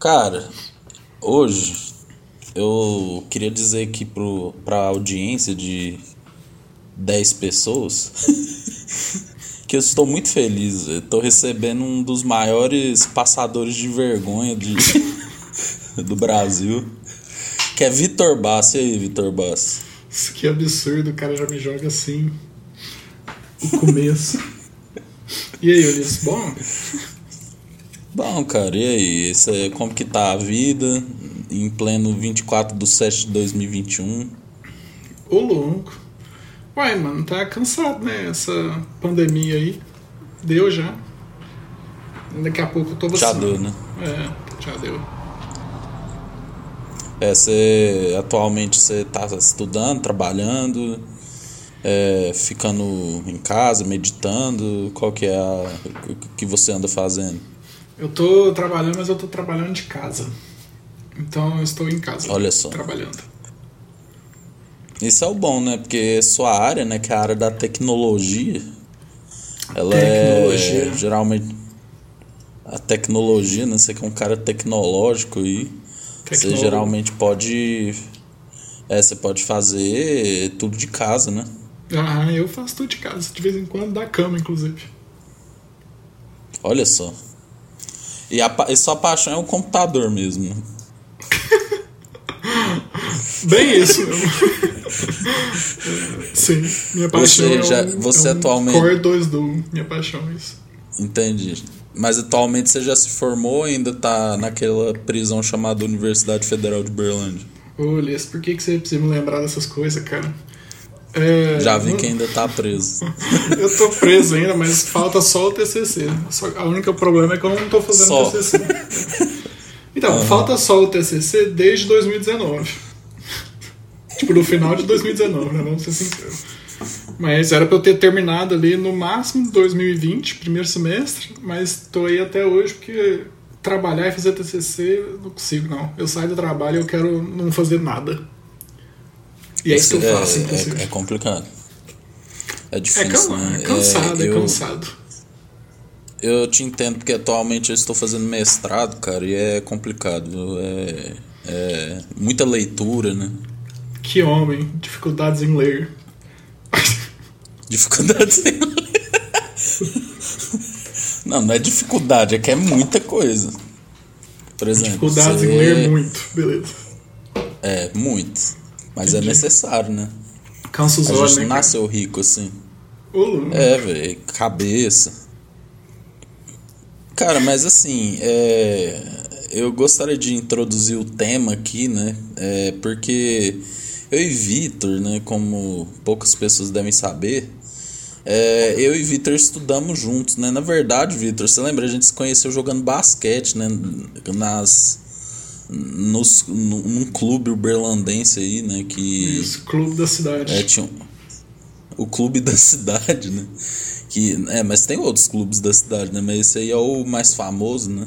Cara, hoje eu queria dizer aqui pro, pra audiência de 10 pessoas que eu estou muito feliz. Tô recebendo um dos maiores passadores de vergonha de, do Brasil, que é Vitor Bass. E aí, Vitor Bass? Que absurdo, o cara já me joga assim. O começo. e aí, Ulisses, bom? Bom, cara, e aí? Isso é, como que tá a vida em pleno 24 de 7 de 2021? Ô louco. Uai, mano, tá cansado, né? Essa pandemia aí. Deu já. Daqui a pouco eu tô Já vacinando. deu, né? É, já deu. É, você atualmente você tá estudando, trabalhando, é, ficando em casa, meditando, qual que é a, o que você anda fazendo? Eu tô trabalhando, mas eu tô trabalhando de casa. Então eu estou em casa. Olha só. Trabalhando. Isso é o bom, né? Porque sua área, né, que é a área da tecnologia, ela Tecnologia. é geralmente a tecnologia, né? Você que é um cara tecnológico aí, você Tecnólogo. geralmente pode é, você pode fazer tudo de casa, né? Ah, eu faço tudo de casa. De vez em quando da cama, inclusive. Olha só. E, a, e sua paixão é o computador mesmo. Bem isso. Sim, minha paixão Você é já- um, você é um atualmente- Core 2 do minha paixão é isso. Entendi. Mas atualmente você já se formou ou ainda tá naquela prisão chamada Universidade Federal de Berlândia? Ô, Elias, por que, que você precisa me lembrar dessas coisas, cara? É, Já vi que ainda tá preso. Eu tô preso ainda, mas falta só o TCC. Só, a única problema é que eu não tô fazendo Só. TCC. Então, falta só o TCC desde 2019. tipo, no final de 2019, né? Vamos ser sinceros. Mas era pra eu ter terminado ali no máximo 2020, primeiro semestre, mas tô aí até hoje porque trabalhar e fazer TCC não consigo, não. Eu saio do trabalho e eu quero não fazer nada. E é isso que eu faço, inclusive. é, é complicado. É É, difícil, can- né? é cansado, é, eu, cansado. Eu te entendo porque atualmente eu estou fazendo mestrado, cara, e é complicado. É, é muita leitura, né? Que homem, dificuldades em ler. Dificuldades em ler. Não, não é dificuldade, é que é muita coisa. Por exemplo, Dificuldades você- em ler muito, beleza. É, muito. Mas é Entendi. necessário, né? Cansa os A olhos, gente né? nasceu rico assim. Louco. É, velho, cabeça. Cara, mas assim, é, eu gostaria de introduzir o tema aqui, né? É, porque eu e Vitor, né, como poucas pessoas devem saber, é, eu e Vitor estudamos juntos, né? Na verdade, Vitor, você lembra? A gente se conheceu jogando basquete, né? Nas. Nos, num, clube uberlandense aí, né? Que. Isso, clube da cidade. É, tinha um- o clube da cidade, né? Que, é, mas tem outros clubes da cidade, né? Mas esse aí é o mais famoso, né?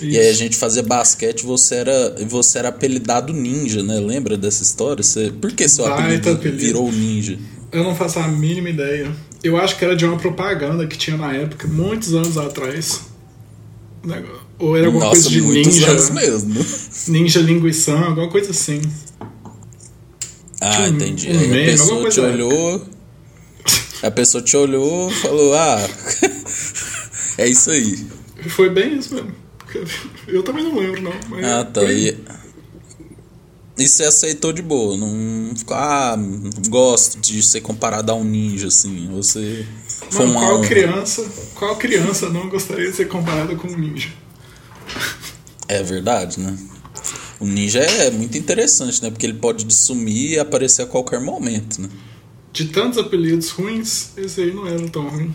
E aí a Isso. gente fazia basquete e você era, você era apelidado ninja, né? Lembra dessa história? Você, por que seu apelido apelido. virou ninja? Eu não faço a mínima ideia. Eu acho que era de uma propaganda que tinha na época, muitos anos atrás. Nego- Ou era alguma Nossa, coisa de ninja. anos mesmo. Ninja linguição, alguma coisa assim. Ah, um- entendi. um meme, a pessoa te olhou. A pessoa te olhou e falou: Ah, é isso aí. Foi bem isso mesmo. Eu também não lembro, não. Ah, tá. foi e você aceitou de boa, não ficou, ah, gosto de ser comparado a um ninja, assim. Você foi Mano, qual criança, qual criança não gostaria de ser comparada com um ninja? É verdade, né? O ninja é muito interessante, né? Porque ele pode sumir e aparecer a qualquer momento, né? De tantos apelidos ruins, esse aí não era tão ruim.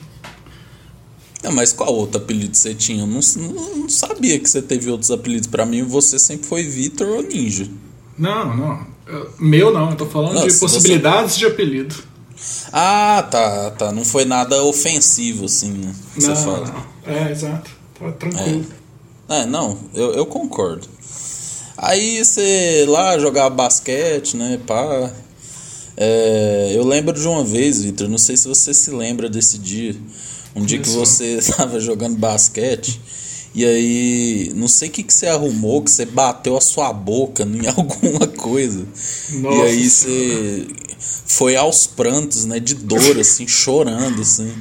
Não, mas qual outro apelido você tinha? Eu não, não, não sabia que você teve outros apelidos. Pra mim, você sempre foi Vitor ou Ninja. Não, não. Eu- Meu não, eu tô falando Não, de possibilidades de apelido. Ah, tá, tá. Não foi nada ofensivo, assim, né? que Você não, fala. não. É, exato. Tá tranquilo. É, não, eu, eu concordo. Aí você lá jogava basquete, né, pá. É, eu lembro de uma vez, Vitor, não sei se você se lembra desse dia. Um dia que você estava jogando basquete E aí, não sei o que, que você arrumou, que você bateu a sua boca em alguma coisa. Nossa. E aí você foi aos prantos, né? De dor, assim, chorando, assim.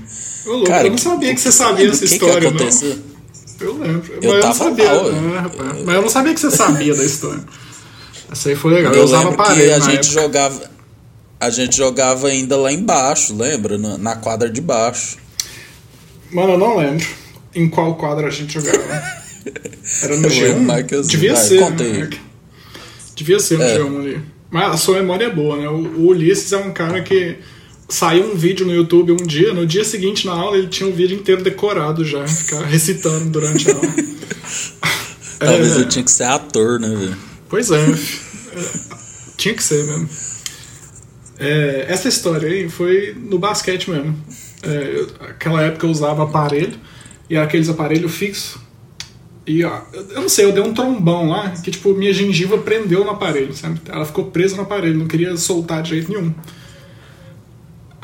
Ô, louco, Cara, eu não sabia que, que você sabia essa história, que aconteceu? não. Eu lembro. Eu mas tava eu não sabia. Mal, é, Mas eu não sabia que você sabia da história. Essa aí foi legal. Eu, eu usava parede. a gente época. jogava. A gente jogava ainda lá embaixo, lembra? Na, na quadra de baixo. Mano, eu não lembro em qual quadra a gente jogava. Era no G1? Devia Vai, ser. Né? Devia ser no é. G1 ali. Mas a sua memória é boa, né? O, o Ulisses é um cara que saiu um vídeo no YouTube um dia, no dia seguinte na aula ele tinha um vídeo inteiro decorado já, ficar recitando durante a aula. Talvez é, eu tinha que ser ator, né, velho? Pois é, é, tinha que ser mesmo. É, essa história aí foi no basquete mesmo. É, eu, aquela época eu usava aparelho, e aqueles aparelhos fixos. E ó, eu não sei, eu dei um trombão lá, que tipo, minha gengiva prendeu no aparelho, sabe? Ela ficou presa no aparelho, não queria soltar de jeito nenhum.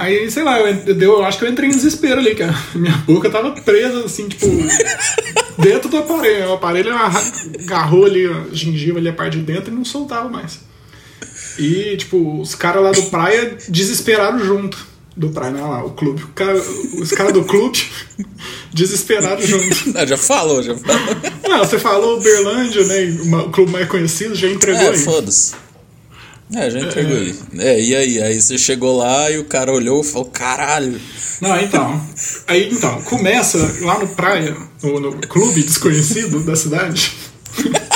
Aí, sei lá, eu, eu, eu acho que eu entrei em desespero ali, cara. Minha boca tava presa, assim, tipo, dentro do aparelho. O aparelho agarrou ali a gengiva ali a parte de dentro e não soltava mais. E, tipo, os caras lá do praia desesperaram junto. Do praia, não, lá, o clube. O cara, os caras do clube desesperados junto. Não, já falou, já falou. Não, você falou Berlândia, né? O clube mais conhecido, já entregou é, aí. foda-se. É, já entregou é, aí. É, e aí? Aí você chegou lá e o cara olhou e falou, caralho. Não, então. Aí então, começa lá no praia, no, no clube desconhecido da cidade.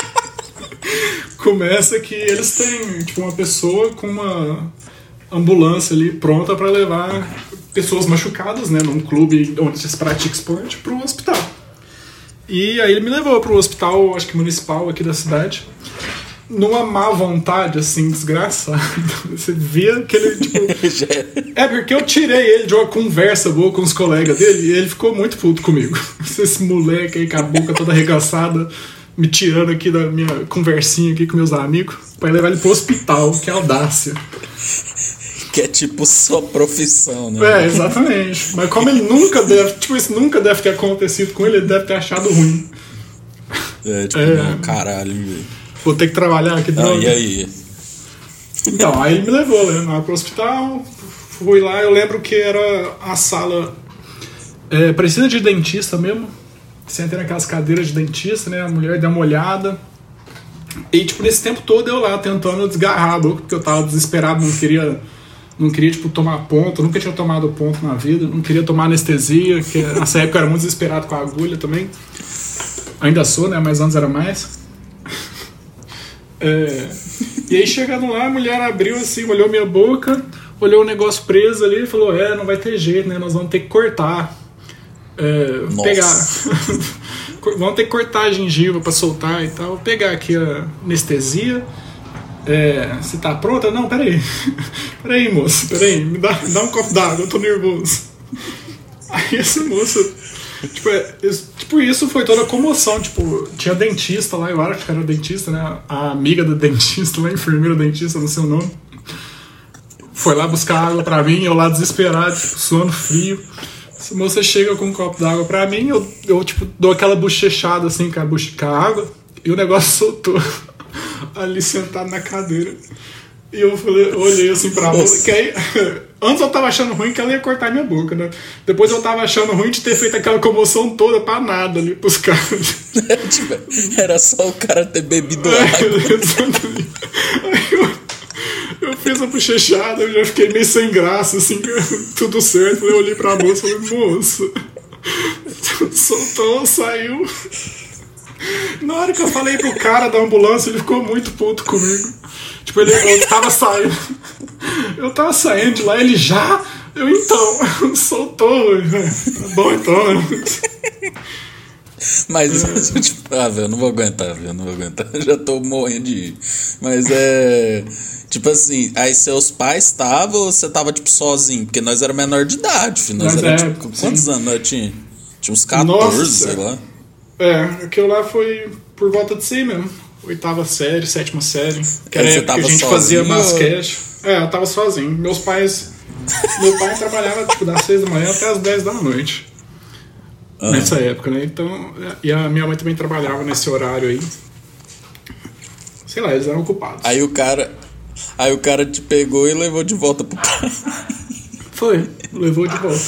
começa que eles têm, tipo, uma pessoa com uma ambulância ali pronta para levar pessoas machucadas, né, num clube onde se pratica esporte, para um hospital. E aí ele me levou para o hospital, acho que municipal aqui da cidade numa má vontade, assim, desgraçado. Você via que ele, tipo. é porque eu tirei ele de uma conversa boa com os colegas dele e ele ficou muito puto comigo. Esse moleque aí com a boca toda arregaçada, me tirando aqui da minha conversinha aqui com meus amigos, pra levar ele pro hospital, que é audácia. Que é tipo sua profissão, né? É, exatamente. Mas como ele nunca deve, tipo, isso nunca deve ter acontecido com ele, ele deve ter achado ruim. É, tipo, é... Não, caralho, velho vou ter que trabalhar aqui. Ah, e aí? Então, aí ele me levou né, lá pro hospital, fui lá, eu lembro que era a sala é, precisa de dentista mesmo. Sentei naquelas cadeiras de dentista, né? A mulher deu uma olhada. E, tipo, nesse tempo todo eu lá tentando desgarrar a boca, porque eu tava desesperado, não queria, não queria, tipo, tomar ponto, nunca tinha tomado ponto na vida, não queria tomar anestesia, que nessa época eu era muito desesperado com a agulha também. Ainda sou, né? Mas antes era mais. É, e aí chegando lá, a mulher abriu assim, olhou minha boca, olhou o negócio preso ali e falou: É, não vai ter jeito, né? Nós vamos ter que cortar. É, pegar. vamos ter que cortar a gengiva para soltar e tal. Pegar aqui a anestesia. É, você tá pronta? Não, peraí. peraí, moço, peraí. Me dá, me dá um copo d'água, eu tô nervoso. Aí essa moça tipo, é, tipo, isso foi toda a comoção. Tipo, tinha dentista lá, eu acho que era dentista, né? A amiga do dentista lá, enfermeira dentista, não sei o nome. Foi lá buscar água pra mim, eu lá desesperado, tipo, suando frio. Se a moça chega com um copo d'água pra mim, eu, eu tipo, dou aquela bochechada assim com a, com a água, e o negócio soltou ali sentado na cadeira. E eu falei, olhei assim pra moça, que aí, antes eu tava achando ruim que ela ia cortar minha boca, né? Depois eu tava achando ruim de ter feito aquela comoção toda pra nada ali pros caras. era só o cara ter bebido é, água. Eu, eu fiz a bochechada, eu já fiquei meio sem graça, assim, tudo certo. Eu olhei pra moça e falei, moça, soltou, saiu. Na hora que eu falei pro cara da ambulância, ele ficou muito puto comigo. Tipo, ele, eu tava saindo. Eu tava saindo de lá, ele já. Eu então, soltou. Tá bom então. Mas, tipo, ah, velho, eu não vou aguentar, velho, não vou aguentar. Já tô morrendo de ir. Mas é. Tipo assim, aí seus pais estavam ou você tava, tipo, sozinho? Porque nós era menor de idade, filho. Nós Mas era, é, tipo, quantos anos nós tinha? Tinha uns 14, Nossa, sei lá. É, aquilo lá foi por volta de si mesmo. Oitava série, sétima série. Que era época que a gente fazia basquete. É, eu tava sozinho. Meus pais. Meu pai trabalhava tipo das seis da manhã até as dez da noite. ah. nessa época, né? Então, e a minha mãe também trabalhava nesse horário aí. Sei lá, eles eram ocupados. Aí o cara, aí o cara te pegou e levou de volta pro pai. Foi, levou de volta.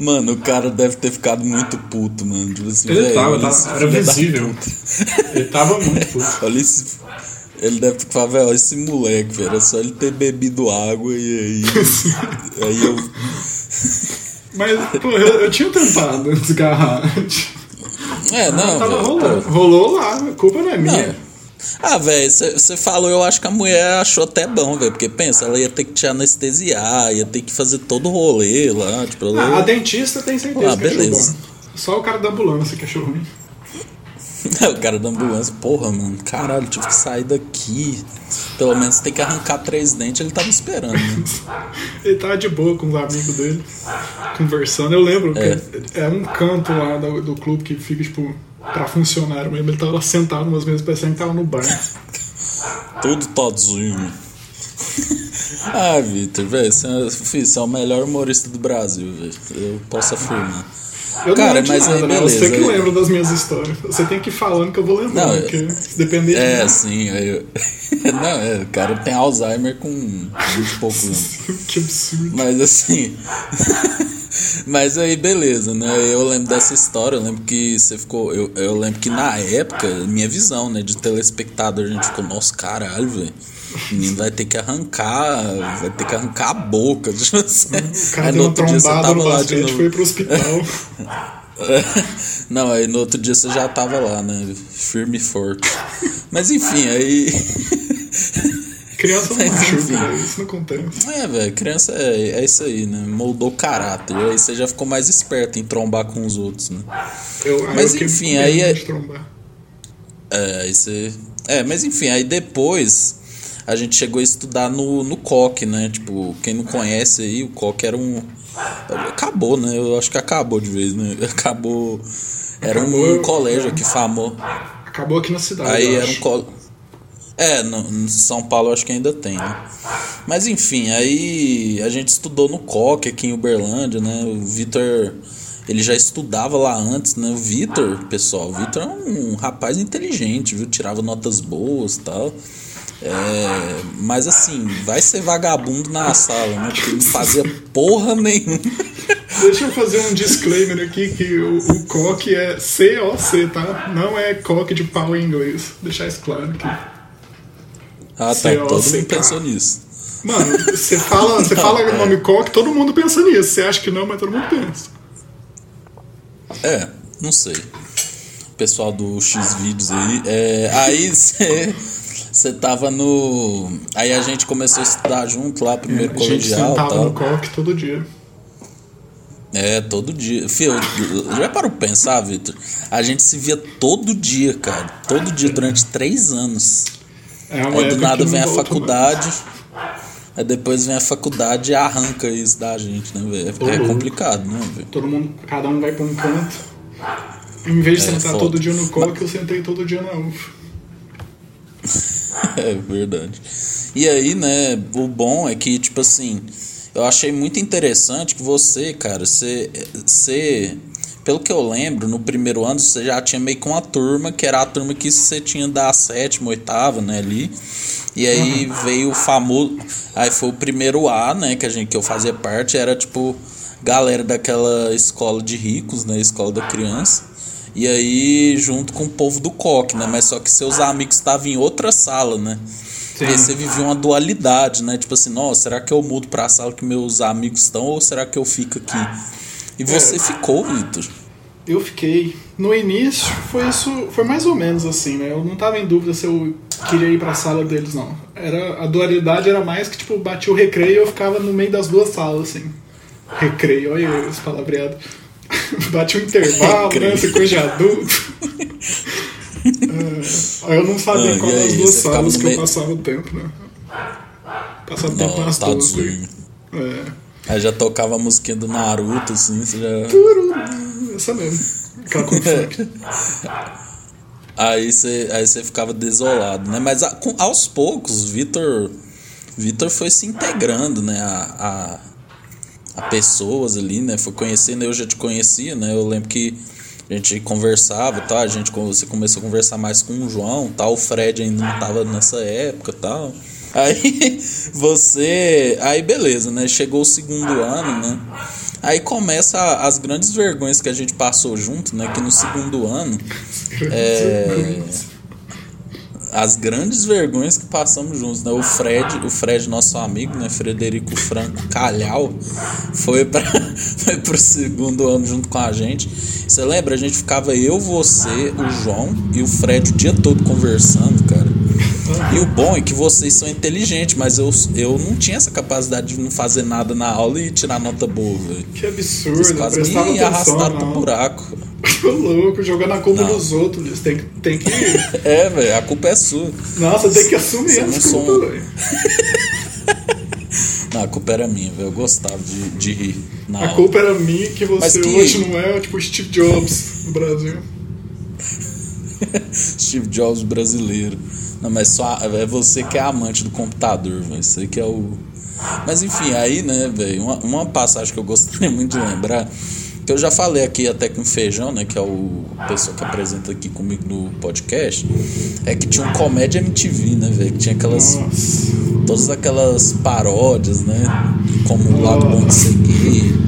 Mano, o cara deve ter ficado muito puto, mano. Tipo assim, ele tava, tava era visível. Ele tava muito puto. Olha esse. Ele deve ter falado, velho, esse moleque, velho. Era só ele ter bebido água e aí. aí eu. Mas, pô, eu, eu tinha tentado desgarrar. É, não. Tava rolando. Rolou lá, a culpa não é minha. Não. Ah, velho, você falou, eu acho que a mulher achou até bom, velho. Porque pensa, ela ia ter que te anestesiar, ia ter que fazer todo o rolê lá. Tipo, ela... ah, a dentista tem certeza ah, beleza. Só o cara da ambulância que achou ruim. o cara da ambulância, porra, mano, caralho, tive que sair daqui. Pelo menos tem que arrancar três dentes, ele tava esperando. Né? ele tava de boa com os amigos dele, conversando. Eu lembro é. que é um canto lá do, do clube que fica, tipo, pra funcionário mesmo. Ele tava lá sentado umas vezes parecendo que tava no bar. Todo todzinho. ah, Vitor, velho, você, é, você é o melhor humorista do Brasil, velho. Eu posso afirmar. Eu Cara, mas nada, aí, né? beleza. Você que lembra das minhas histórias. Você tem que ir falando que eu vou lembrar, não, porque depender de É, mim. sim. Eu... não, é, o cara tem Alzheimer com 20 e poucos anos. que absurdo. Mas assim. Mas aí, beleza, né? Eu lembro dessa história, eu lembro que você ficou. Eu, eu lembro que na época, minha visão, né, de telespectador, a gente ficou, nossa, caralho, velho. O menino vai ter que arrancar, vai ter que arrancar a boca. Tipo assim. O cara aí no outro dia você tava lá de novo. foi pro hospital. Não, aí no outro dia você já tava lá, né? Firme e forte. Mas enfim, aí. Criança não machuca, isso não acontece. É, velho, criança é, é isso aí, né? Moldou caráter. Aí você já ficou mais esperto em trombar com os outros, né? Eu, mas eu enfim, aí. É, é, aí você. É, mas enfim, aí depois a gente chegou a estudar no, no COC, né? Tipo, quem não conhece aí, o COC era um. Acabou, né? Eu acho que acabou de vez, né? Acabou. Era acabou, um colégio aqui famoso. Acabou aqui na cidade. Aí era um colégio é, no, no, São Paulo acho que ainda tem, né? Mas enfim, aí a gente estudou no COC aqui em Uberlândia, né? O Vitor, ele já estudava lá antes, né? O Vitor, pessoal, o Vitor é um, rapaz inteligente, viu? Tirava notas boas e tal. É, mas assim, vai ser vagabundo na sala, né? Porque não fazia porra nenhuma. Deixa eu fazer um disclaimer aqui que o, o coque é C-O-C, tá? Não é coque de pau em inglês. Deixar isso claro aqui. Ah, tá. Todo mundo pensou nisso. Mano, você fala, você fala é. o nome Coque, todo mundo pensa nisso. Você acha que não, mas todo mundo pensa. É, não sei. Pessoal do X vídeos aí. É, aí você. Você tava no. Aí a gente começou a estudar junto lá, primeiro é, colegial. A gente sentava no coque todo dia. É, todo dia. Fio, já parou pra pensar, Vitor? A gente se via todo dia, cara. Todo dia, durante três anos. É aí do nada vem a faculdade. Aí depois vem a faculdade e arranca isso da gente, né, velho? É, é complicado, né, velho? Todo mundo, cada um vai pra um canto. Em vez de é, sentar foda. todo dia no coque, Mas... eu sentei todo dia na UF. é verdade. E aí, né, o bom é que, tipo assim, eu achei muito interessante que você, cara, você, você pelo que eu lembro, no primeiro ano você já tinha meio que uma turma, que era a turma que você tinha da sétima, oitava, né, ali. E aí uhum. veio o famoso. Aí foi o primeiro A, né, que, a gente, que eu fazia parte, era tipo galera daquela escola de ricos, né, escola da criança. E aí, junto com o povo do coque, né? Mas só que seus amigos estavam em outra sala, né? E aí você vivia uma dualidade, né? Tipo assim, nossa, será que eu mudo pra sala que meus amigos estão ou será que eu fico aqui? E você é, ficou, Vitor? Eu fiquei. No início foi isso, foi mais ou menos assim, né? Eu não tava em dúvida se eu queria ir para a sala deles não. Era a dualidade era mais que tipo batia o recreio e eu ficava no meio das duas salas assim. Recreio, olha esse palavreado. Bate um intervalo, né? Essa coisa de adulto. é, eu não sabia ah, qual das duas salas que meio... eu passava o tempo, né? Passava o tempo nas tá duas. É. Aí já tocava a musiquinha do Naruto, assim, você já. Essa mesmo. Aquela Aí você, aí você ficava desolado, né? Mas a, com, aos poucos, Vitor Vitor foi se integrando, né? A, a, a, pessoas ali, né? Foi conhecendo, eu já te conhecia, né? Eu lembro que A gente conversava, tá? A gente você começou a conversar mais com o João, tal. O Fred ainda não tava nessa época, tal. Aí você, aí beleza, né? Chegou o segundo ano, né? Aí começa as grandes vergonhas que a gente passou junto, né? Que no segundo ano é, as grandes vergonhas que passamos juntos, né? O Fred, o Fred, nosso amigo, né? Frederico Franco Calhau, foi para foi pro segundo ano junto com a gente. Você lembra? A gente ficava eu, você, o João e o Fred o dia todo conversando, cara. E o bom é que vocês são inteligentes, mas eu, eu não tinha essa capacidade de não fazer nada na aula e tirar nota boa, velho. Que absurdo, Vocês quase me arrastaram pro buraco. Louco, jogando a culpa não. nos outros. Tem, tem que. é, velho, a culpa é sua. Nossa, tem que assumir a culpa, um... velho. Não, a culpa era minha, velho. Eu gostava de, de rir. a aula. culpa era minha que você que... hoje não é tipo Steve Jobs no Brasil. Steve Jobs brasileiro. Não, mas só é você que é amante do computador, velho. Você que é o. Mas enfim, aí, né, velho, uma, uma passagem que eu gostaria muito de lembrar, que eu já falei aqui até com o Feijão, né, que é o pessoa que apresenta aqui comigo no podcast, é que tinha um comédia MTV, né, velho, que tinha aquelas Nossa. todas aquelas paródias, né, como o lado bom de seguir.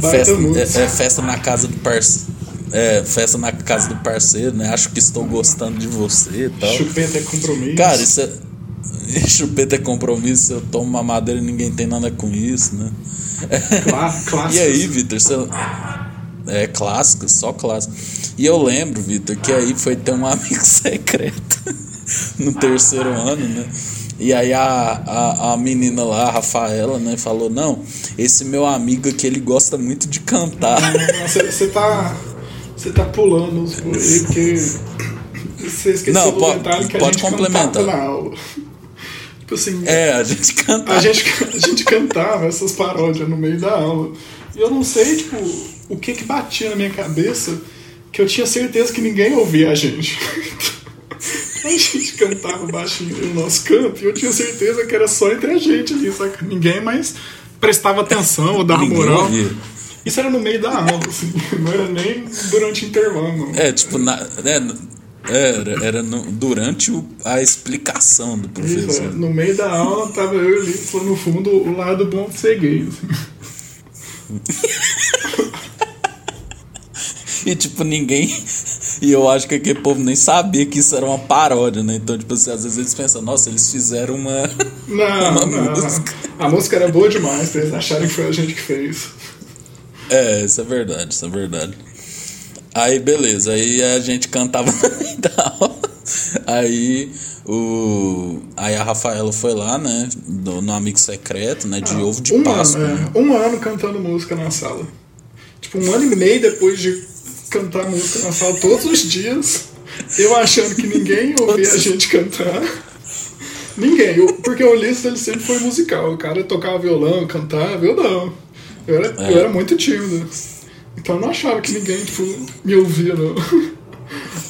festa, é, é, festa na casa do parceiro é, festa na casa do parceiro, né? Acho que estou gostando de você e tal. Chupeta é compromisso. Cara, isso é. Chupeta é compromisso, eu tomo uma madeira e ninguém tem nada com isso, né? Claro, e aí, Vitor, você. É clássico, só clássico. E eu lembro, Vitor, que aí foi ter um amigo secreto no terceiro ano, né? E aí a, a, a menina lá, a Rafaela, né, falou: Não, esse meu amigo aqui ele gosta muito de cantar. Você tá você tá pulando porque você esqueceu Não, do pode, detalhe que a pode gente complementar. Tipo assim. É, a gente cantava. A gente, a gente cantava essas paródias no meio da aula. E eu não sei, tipo, o que que batia na minha cabeça que eu tinha certeza que ninguém ouvia a gente. a gente cantava baixinho no nosso canto e eu tinha certeza que era só entre a gente ali, saca? Ninguém mais prestava atenção ou dava moral. Ouvia. Isso era no meio da aula, assim, não era nem durante o intervalo. É, tipo, na, né, era, era no, durante o, a explicação do professor. Isso, é, no meio da aula tava eu e o Lips lá no fundo, o lado bom de ser gay. Assim. e tipo, ninguém. E eu acho que aquele povo nem sabia que isso era uma paródia, né? Então, tipo assim, às vezes eles pensam, nossa, eles fizeram uma. Não, uma não. música. A música era boa demais pra eles acharem que foi a gente que fez. É, isso é verdade, isso é verdade. Aí, beleza, aí a gente cantava tal. Aí o. Aí a Rafaela foi lá, né? No, no Amigo Secreto, né? De ah, ovo de um Páscoa. Ano, né? é, um ano cantando música na sala. Tipo, um ano e meio depois de cantar música na sala todos os dias. Eu achando que ninguém ouvia a gente cantar. Ninguém, eu, porque o Ulisses ele sempre foi musical. O cara tocava violão, cantava, eu não. Eu era, é. eu era muito tímido. Então eu não achava que ninguém tipo, me ouvia, não.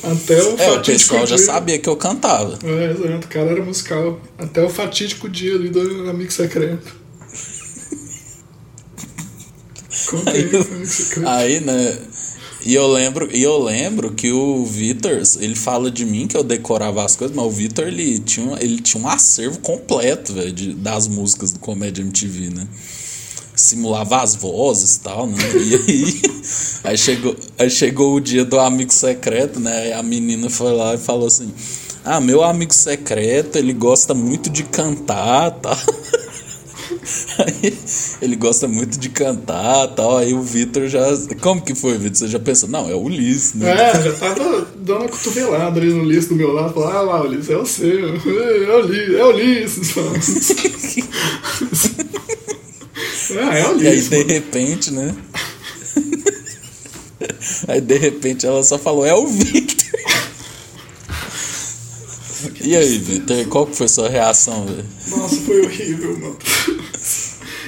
Até o é, o pessoal dia... já sabia que eu cantava. É, exato. O cara era musical. Até o fatídico dia ali do Amigo Secreto. aí, aí, né? E eu lembro, e eu lembro que o Vitor, ele fala de mim que eu decorava as coisas, mas o Vitor ele tinha, ele tinha um acervo completo, velho, das músicas do Comédia MTV, né? Simulava as vozes e tal, né? E aí, aí, chegou, aí chegou o dia do amigo secreto, né? a menina foi lá e falou assim: Ah, meu amigo secreto, ele gosta muito de cantar, tá? Aí, ele gosta muito de cantar tal. Aí o Vitor já. Como que foi, Vitor? Você já pensou? Não, é o Ulisses, né? É, já tava dando uma cotovelada ali no Ulisses do meu lado. Falou, ah lá, Ulisses, é o seu. É o Ulisses. É o Ulisses. É o E aí, de repente, né? aí, de repente, ela só falou: é o Victor. E aí, Victor, qual que foi a sua reação, velho? Nossa, foi horrível, mano.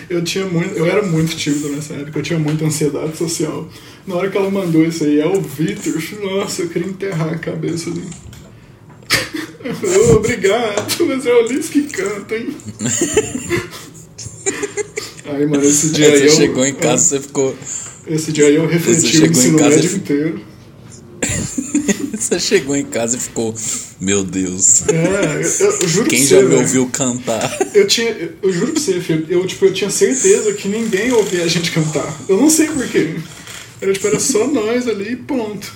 Eu tinha muito, eu era muito tímido nessa época, eu tinha muita ansiedade social. Na hora que ela mandou isso aí, é o Victor, nossa, eu queria enterrar a cabeça dele. oh, obrigado, mas é o Liz que canta, hein? Aí, mano, esse dia Aí você eu. chegou em casa, você ficou. Esse dia aí eu refleti o ensino casa e médio inteiro. Você chegou em casa e ficou. Meu Deus. É, eu, eu juro Quem pra já você, me velho. ouviu cantar? Eu tinha. Eu, juro pra você, filho, eu, tipo, eu tinha certeza que ninguém ouvia a gente cantar. Eu não sei porquê. Era, tipo, era só nós ali e ponto.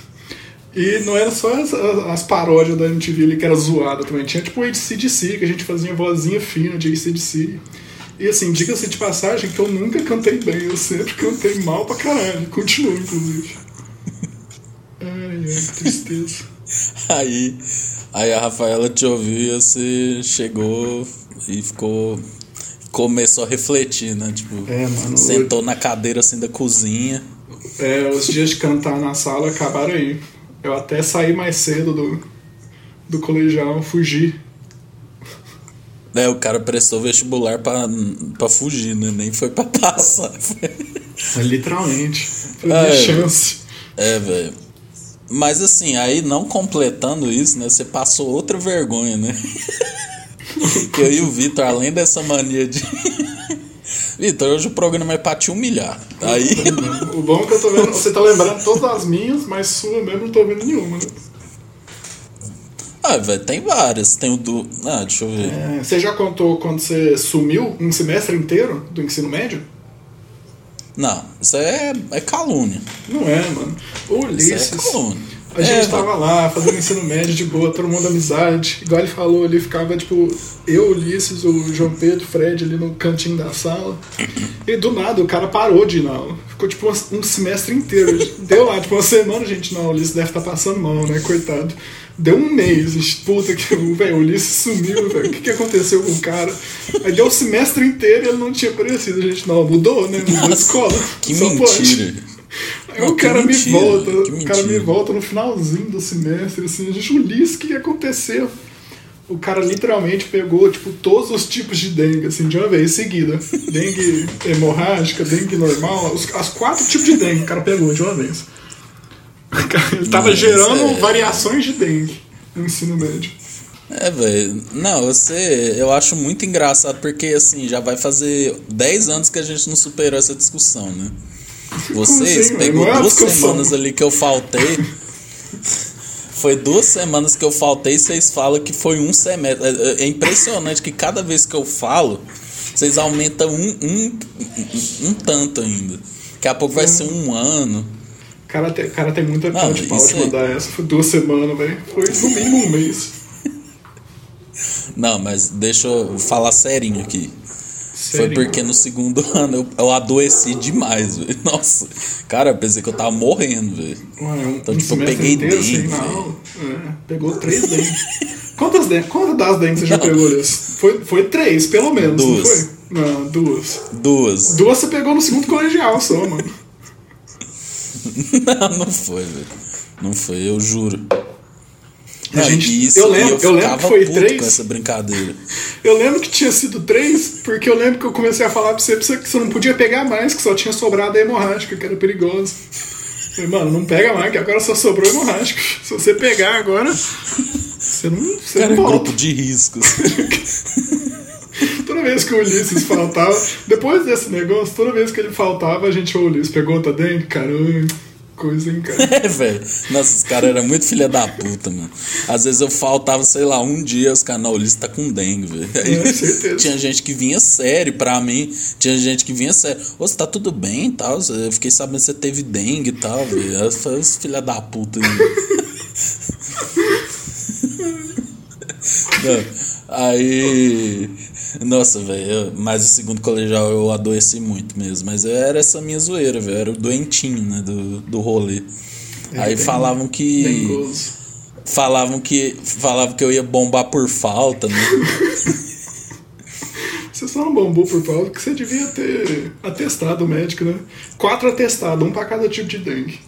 E não era só as, as, as paródias da MTV ali que era zoada também. Tinha tipo o ACDC, que a gente fazia vozinha fina de ACDC. E assim, diga-se de passagem que eu nunca cantei bem, eu sempre cantei mal pra caralho. Continuo, inclusive. Ai, ai, que tristeza. Aí, aí a Rafaela te ouviu e você chegou e ficou. Começou a refletir, né? Tipo, É, mano, sentou na cadeira assim da cozinha. É, os dias de cantar na sala acabaram aí. Eu até saí mais cedo do, do colegial, fugi. É, o cara prestou vestibular pra, pra fugir, né? Nem foi pra passar. Literalmente. Foi Ah, minha é. chance. É, velho. Mas assim, aí não completando isso, né? Você passou outra vergonha, né? que eu e o Vitor, além dessa mania de. Vitor, hoje o programa é pra te humilhar. Aí. O bom é que eu tô vendo. Você tá lembrando todas as minhas, mas sua mesmo não tô vendo nenhuma, né? Ah, velho, tem várias. Tem o do. Ah, deixa eu ver. É, você já contou quando você sumiu um semestre inteiro do ensino médio? Não, isso é, é calúnia. Não é, mano. O Isso Ulisses. é calúnia. A gente É, tava lá fazendo ensino médio de boa, todo mundo amizade. Igual ele falou ali, ficava tipo eu, Ulisses, o João Pedro, o Fred ali no cantinho da sala. E do nada o cara parou de ir na aula. Ficou tipo um, semestre inteiro. Deu lá, tipo uma semana, gente, não, o Ulisses deve estar passando mal, né? Coitado. Deu um mês, gente, puta que o velho, o Ulisses sumiu, velho. O que, que aconteceu com o cara? Aí deu o semestre inteiro e ele não tinha aparecido. A gente, não, mudou, né? Mudou Nossa, escola. Que Só pode. mentira. Aí Não, o cara me mentira, volta, que o cara me volta no finalzinho do semestre, assim, a gente, Ulisses, o que que aconteceu? O cara literalmente pegou, tipo, todos os tipos de dengue, assim, de uma vez, seguida. Dengue hemorrágica, dengue normal, os, as quatro tipos de dengue o cara pegou de uma vez. Ele tava Não, gerando é- variações de dengue no ensino médio. É, velho. Não, você. Eu acho muito engraçado porque, assim, já vai fazer 10 anos que a gente não superou essa discussão, né? Vocês assim, pegou é duas semanas ali que eu faltei. Foi duas semanas que eu faltei e vocês falam que foi um semestre. É- É impressionante que cada vez que eu falo, vocês aumentam um, um, um, um tanto ainda. Daqui a pouco vai ser um ano. O cara tem, o cara tem muita cara de pau de mandar essa. Foi duas semanas, velho. Foi no mínimo um mês. Não, mas deixa eu falar serinho aqui. Foi Sério. porque no segundo ano eu, eu adoeci demais, velho. Nossa, cara, eu pensei que eu tava morrendo, velho. Ué, um, Então, tipo, eu peguei inteiro aula. É, pegou três dengue. Quantas dengue? Quantas das dengue você já pegou, Liz? Foi, foi três, pelo menos, Duas. não foi? Não, duas. Duas. Duas você pegou no segundo colegial só, mano. Não, não foi, velho. Não foi, eu juro. A Não, gente- isso, eu lembro- eu lembro ficava que foi três. com essa brincadeira. Eu lembro que tinha sido três, porque eu lembro que eu comecei a falar pra você, pra você que você não podia pegar mais, que só tinha sobrado a hemorrágica, que era perigosa. Falei, mano, não pega mais, que agora só sobrou hemorrágica. Se você pegar agora, você não, você Cara, não volta. grupo de riscos. Toda vez que o Ulisses faltava, depois desse negócio, toda vez que ele faltava, a gente, ô Ulisses, pegou outra dengue? Caramba, coisa, hein, cara. É, velho. Nossa, os caras eram muito filha da puta, mano. Às vezes eu faltava, sei lá, um dia, os caras, não, o Ulisses tá com dengue, velho. É, tinha gente que vinha sério pra mim. Tinha gente que vinha sério. Ô, você tá tudo bem e tal? Eu fiquei sabendo que você teve dengue e tal, velho. Falei, "Esse filha da puta. Não, Aí. Nossa, velho. Mas o segundo colegial eu adoeci muito mesmo. Mas eu era essa minha zoeira, velho. Era o doentinho, né? Do, do rolê. Aí bem- falavam que. Falavam que. Falavam que eu ia bombar por falta, né? Você só não bombou por falta que você devia ter atestado médico, né? Quatro atestados, um pra cada tipo de dengue.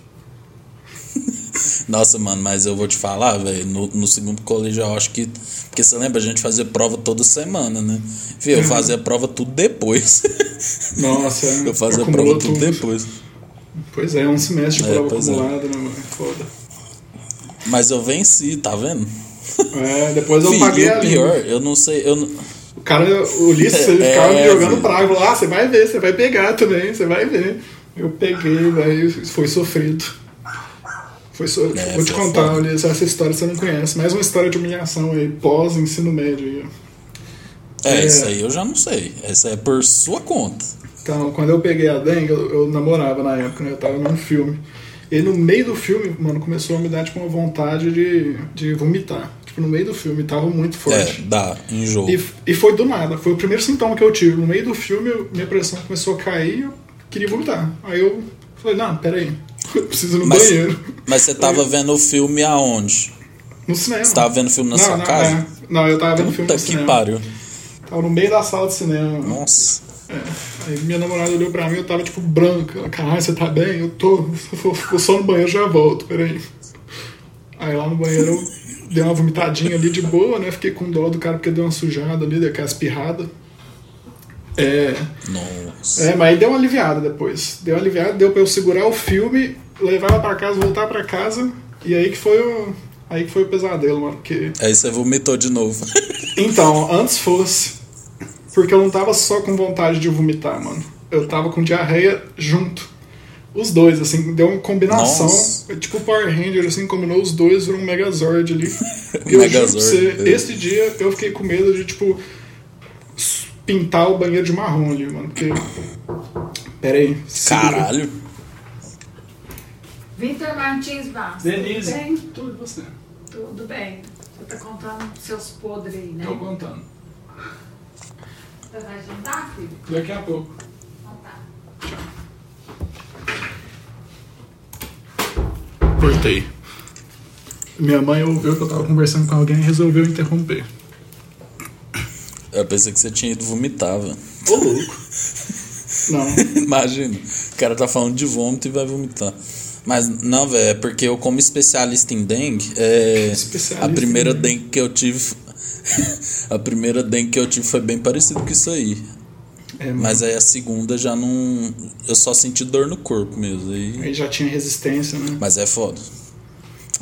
Nossa, mano, mas eu vou te falar, velho, no, no segundo colegial, eu acho que. Porque você lembra, a gente fazia prova toda semana, né? Fih, Uhum. eu fazia prova tudo depois. Nossa, eu fazia prova tudo depois. Pois é, um semestre de É, prova é. acumulada, né, mano? Foda. Mas eu venci, tá vendo? É, depois eu Fih, paguei a o pior, eu não sei. Eu não... cara, o Ulisses, ele ficava me jogando praga. Falou, ah, você vai ver, você vai pegar também, você vai ver. Eu peguei, velho, foi sofrido. Foi so... É, Vou te contar, foda. Essa história você não conhece. Mais uma história de humilhação aí, pós-ensino médio aí. É, É. isso aí eu já não sei. Essa é por sua conta. Então, quando eu peguei a dengue, eu, eu namorava na época, né? Eu tava num filme. E no meio do filme, mano, começou a me dar, tipo, uma vontade de, de vomitar. Tipo, no meio do filme, tava muito É, forte. dá, enjoo. E, e foi do nada, foi o primeiro sintoma que eu tive. No meio do filme, eu- minha pressão começou a cair e eu queria vomitar. Aí eu falei, não, peraí, eu preciso ir no Mas- banheiro. Mas você tava vendo o filme aonde? No cinema. Você tava vendo o filme na não, sua não, casa? é. Não, eu tava vendo o filme Puta no que cinema. pariu. Tava no meio da sala de cinema. Nossa. É. Aí minha namorada olhou pra mim, eu tava tipo branca. Ela, caralho, você tá bem? Eu tô. Eu vou só no banheiro já volto, peraí. Aí lá no banheiro eu dei uma vomitadinha ali de boa, né? Fiquei com dó do cara porque deu uma sujada ali, deu aquela espirrada. É. Nossa. É, mas aí deu uma aliviada depois. Deu uma aliviada, deu pra eu segurar o filme, levar ela pra casa, voltar pra casa. E aí que foi o. Aí que foi o pesadelo, mano. Porque Aí você vomitou de novo. então, antes fosse. Porque eu não tava só com vontade de vomitar, mano. Eu tava com diarreia junto. Os dois, assim, deu uma combinação. Nossa. Tipo o Power Ranger, assim, combinou os dois, virou um Megazord ali. E eu juro pra Megazord, você, é. esse dia eu fiquei com medo de, tipo, pintar o banheiro de marrom ali, mano. Porque. Pera aí. segura. Caralho. Vitor Martins Bastos. Denise, Tudo bem? tudo você. Tudo bem. Você tá contando seus podres aí, né? Tô contando. Você vai jantar, filho? Daqui a pouco. Então tá. Cortei. Minha mãe ouviu que eu tava conversando com alguém e resolveu interromper. Eu pensei que você tinha ido vomitar, velho. Ô, louco. Não. Imagina, o cara tá falando de vômito e vai vomitar. Mas não, velho, é porque eu, como especialista em dengue, é, Especialista a primeira dengue. dengue que eu tive. a primeira dengue que eu tive foi bem parecido com isso aí. É, mas Mas aí a segunda já não. Eu só senti dor no corpo mesmo. Aí, aí já tinha resistência, né? mas é foda.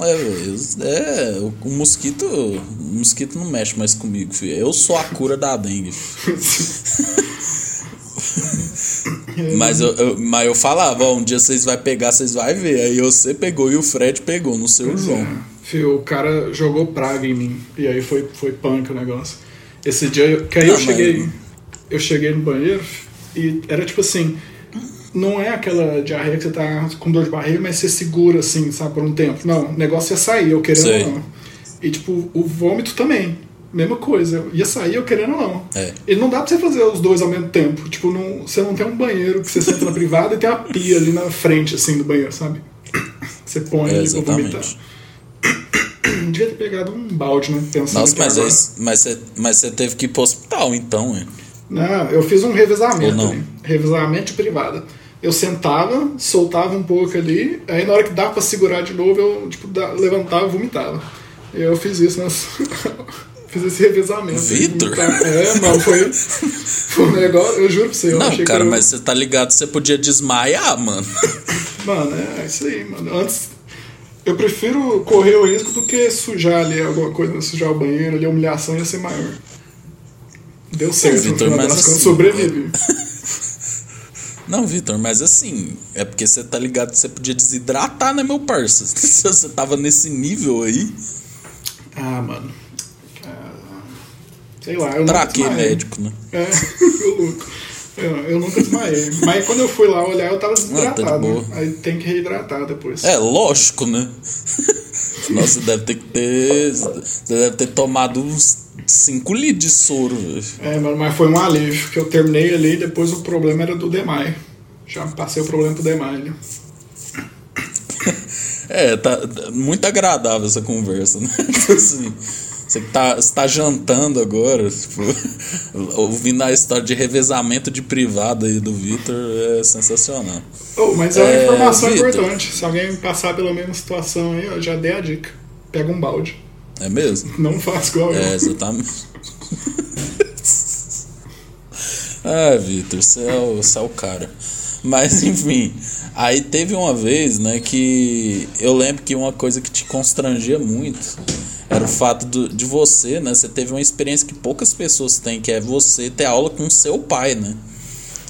É, eu- é, o, o mosquito. O mosquito não mexe mais comigo, filho. Eu sou a cura da dengue. Mas eu, eu- mas eu falava, ó, um dia vocês vai pegar, vocês vai ver. Aí você pegou e o Fred pegou no seu João. Fio, o cara jogou praga em mim. E aí foi, foi punk o negócio. Esse dia, eu, que aí eu Não, cheguei. mas- Eu cheguei no banheiro e era tipo assim. Não é aquela diarreia que você tá com dor de barriga, mas você segura assim, sabe, por um tempo. Não, o negócio ia sair, eu querendo Sei. ou não. E tipo, o vômito também. Mesma coisa, ia sair eu querendo ou não. É. E não dá pra você fazer os dois ao mesmo tempo. Tipo, não, você não tem um banheiro que você senta na privada e tem uma pia ali na frente, assim, do banheiro, sabe? Você põe É, ali pra vomitar. Devia ter pegado um balde, né? Pensando Nossa, mas, aí- mas, você, mas você teve que ir pro hospital então, hein? Não, eu fiz um revezamento Ou não? ali. Revezamento de privada. Eu sentava, soltava um pouco ali, aí na hora que dava pra segurar de novo, eu tipo, levantava e vomitava. Eu fiz isso, nas... fiz esse revezamento. Vitor? É, mano, foi, foi um negócio, eu juro pra você. Eu não, achei cara, que eu... mas você tá ligado, você podia desmaiar, mano. Mano, é isso aí, mano. Antes, eu prefiro correr o risco do que sujar ali alguma coisa, sujar o banheiro ali, a humilhação ia ser maior. Deu certo, Vitor, mas assim, sobrevive. Não, Vitor, mas assim, é porque você tá ligado que você podia desidratar, né, meu parça? Se você tava nesse nível aí, Ah, mano. Ah, sei lá, eu pra que médico, né? É, eu louco. Eu, eu nunca desmaiei. Mas quando eu fui lá olhar, eu tava tá de desidratado. boa. né? Aí tem que reidratar depois. É, lógico, né? Nossa, você deve ter que ter. Você deve ter tomado uns 5 litros de soro, velho. É, mano, mas foi um alívio, que eu terminei ali e depois o problema era do Demai. Já passei o problema pro Demai ali. É, tá tá muito agradável essa conversa, né? Tipo assim, você que tá, você tá jantando agora, tipo, ouvindo a história de revezamento de privada aí do Vitor é sensacional. Oh, mas é uma É, informação importante. Se alguém passar pela mesma situação aí, eu já dei a dica. Pega um balde. É mesmo? Não faz igual É, eu. exatamente. ah, Vitor, você é, o, você é o cara. Mas enfim, aí teve uma vez, né, que eu lembro que uma coisa que te constrangia muito era o fato do, de você, né? Você teve uma experiência que poucas pessoas têm, que é você ter aula com seu pai, né?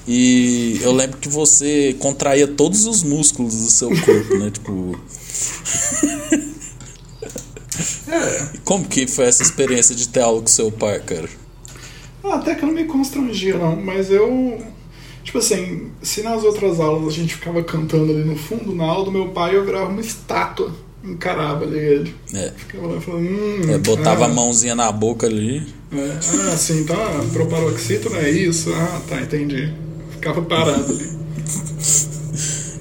E eu lembro que você contraía todos os músculos do seu corpo, né? Tipo. É. Como que foi essa experiência de ter aula com seu pai, cara? Ah, até que eu não me constrangia, não, mas eu. Tipo assim, se nas outras aulas a gente ficava cantando ali no fundo, na aula do meu pai eu virava uma estátua, encarava ali ele. É. Ficava lá falando, hum. É, botava ah, a mãozinha na boca ali. É, ah, sim, tá, proparoxítono é isso? Ah, tá, entendi. Ficava parado ali.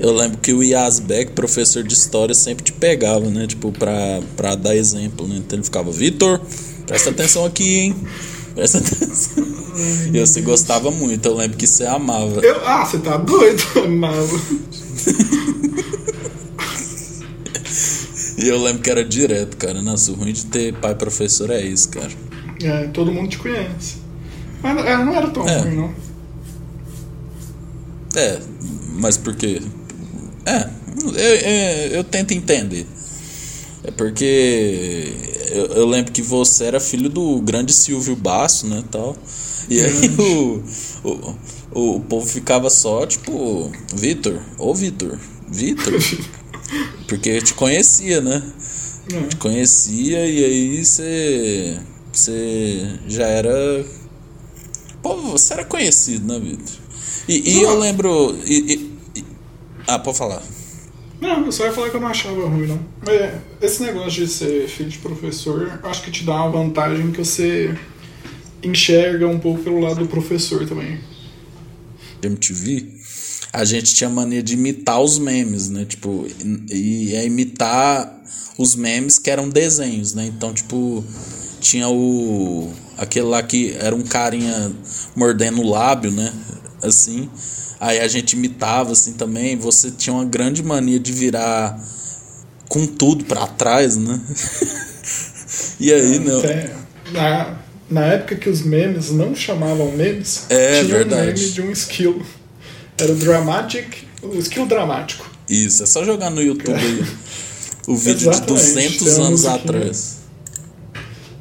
Eu lembro que o Yasbeck, professor de história, sempre te pegava, né? Tipo, pra, pra dar exemplo, né? Então ele ficava, Vitor, presta atenção aqui, hein? Presta atenção. E você gostava muito, eu lembro que você amava. Eu, ah, você tá doido, amava. E eu lembro que era direto, cara. Nossa, o ruim de ter pai professor é isso, cara. É, todo mundo te conhece. Mas não- é, não era tão É. ruim, não. É, mas por quê? É, eu, eu, eu tento entender. É porque eu, eu lembro que você era filho do grande Silvio Basso, né, tal. E aí o, o, o, o povo ficava só, tipo, Vitor, ô Vitor, Vitor. Porque eu te conhecia, né? É. Te conhecia e aí você. Você já era. Pô, você era conhecido, né, Vitor? E, e eu lembro. e- ah, pode falar. Não, eu só ia falar que eu não achava ruim, não. É, esse negócio de ser filho de professor, acho que te dá uma vantagem que você enxerga um pouco pelo lado do professor também. MTV, a gente tinha mania de imitar os memes, né? Tipo, e é imitar os memes que eram desenhos, né? Então, tipo, tinha o. aquele lá que era um carinha mordendo o lábio, né? Assim. Aí a gente imitava assim também. Você tinha uma grande mania de virar com tudo pra trás, né? e aí, não. Até na, na época que os memes não chamavam memes, É, tinha verdade. um meme de um skill. Era o Dramatic, o skill dramático. Isso, é só jogar no YouTube aí. O vídeo de Exatamente, 200 tem uma anos atrás.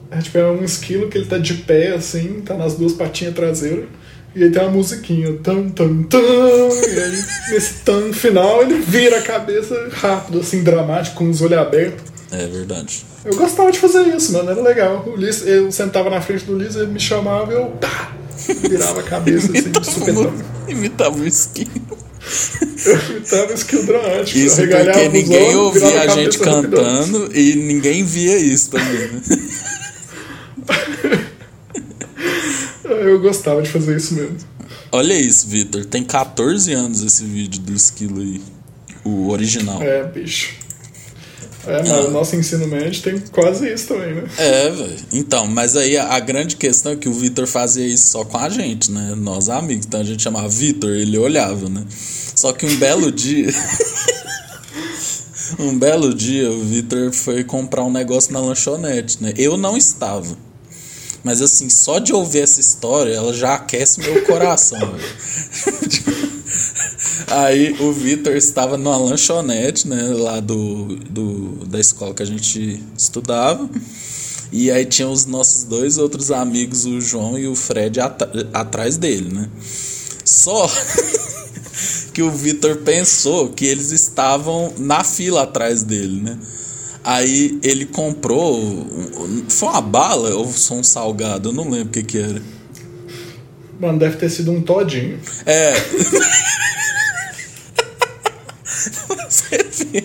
É tipo, é um esquilo que ele tá de pé, assim, tá nas duas patinhas traseiras. E aí tem uma musiquinha, tan, tan, tan. E aí, nesse tan final, ele vira a cabeça rápido, assim, dramático, com os olhos abertos. É verdade. Eu gostava de fazer isso, mano, era legal. O Liz, eu sentava na frente do Liz, ele me chamava e eu, pá, virava a cabeça, assim, de supetão. Imitava um skin. Eu imitava o skill dramático. Isso porque ninguém olhos, ouvia virava a gente rapidão. cantando e ninguém via isso também. né? Eu gostava de fazer isso mesmo. Olha isso, Vitor. Tem 14 anos esse vídeo do esquilo aí. O original. É, bicho. É, mas o nosso ensino médio tem quase isso também, né? É, velho. Então, mas aí a, a grande questão é que o Vitor fazia isso só com a gente, né? Nós amigos. Então a gente chamava Vitor, ele olhava, né? Só que um belo dia. um belo dia o Vitor foi comprar um negócio na lanchonete, né? Eu não estava. Mas assim, só de ouvir essa história, ela já aquece meu coração. Aí o Vitor estava numa lanchonete, né, lá do, do, da escola que a gente estudava. E aí tinha os nossos dois outros amigos, o João e o Fred, at atrás dele, né? Só que o Vitor pensou que eles estavam na fila atrás dele, né? Aí ele comprou. Foi uma bala ou foi um salgado? Eu não lembro o que, que era. Mano, deve ter sido um todinho. É. Você vê.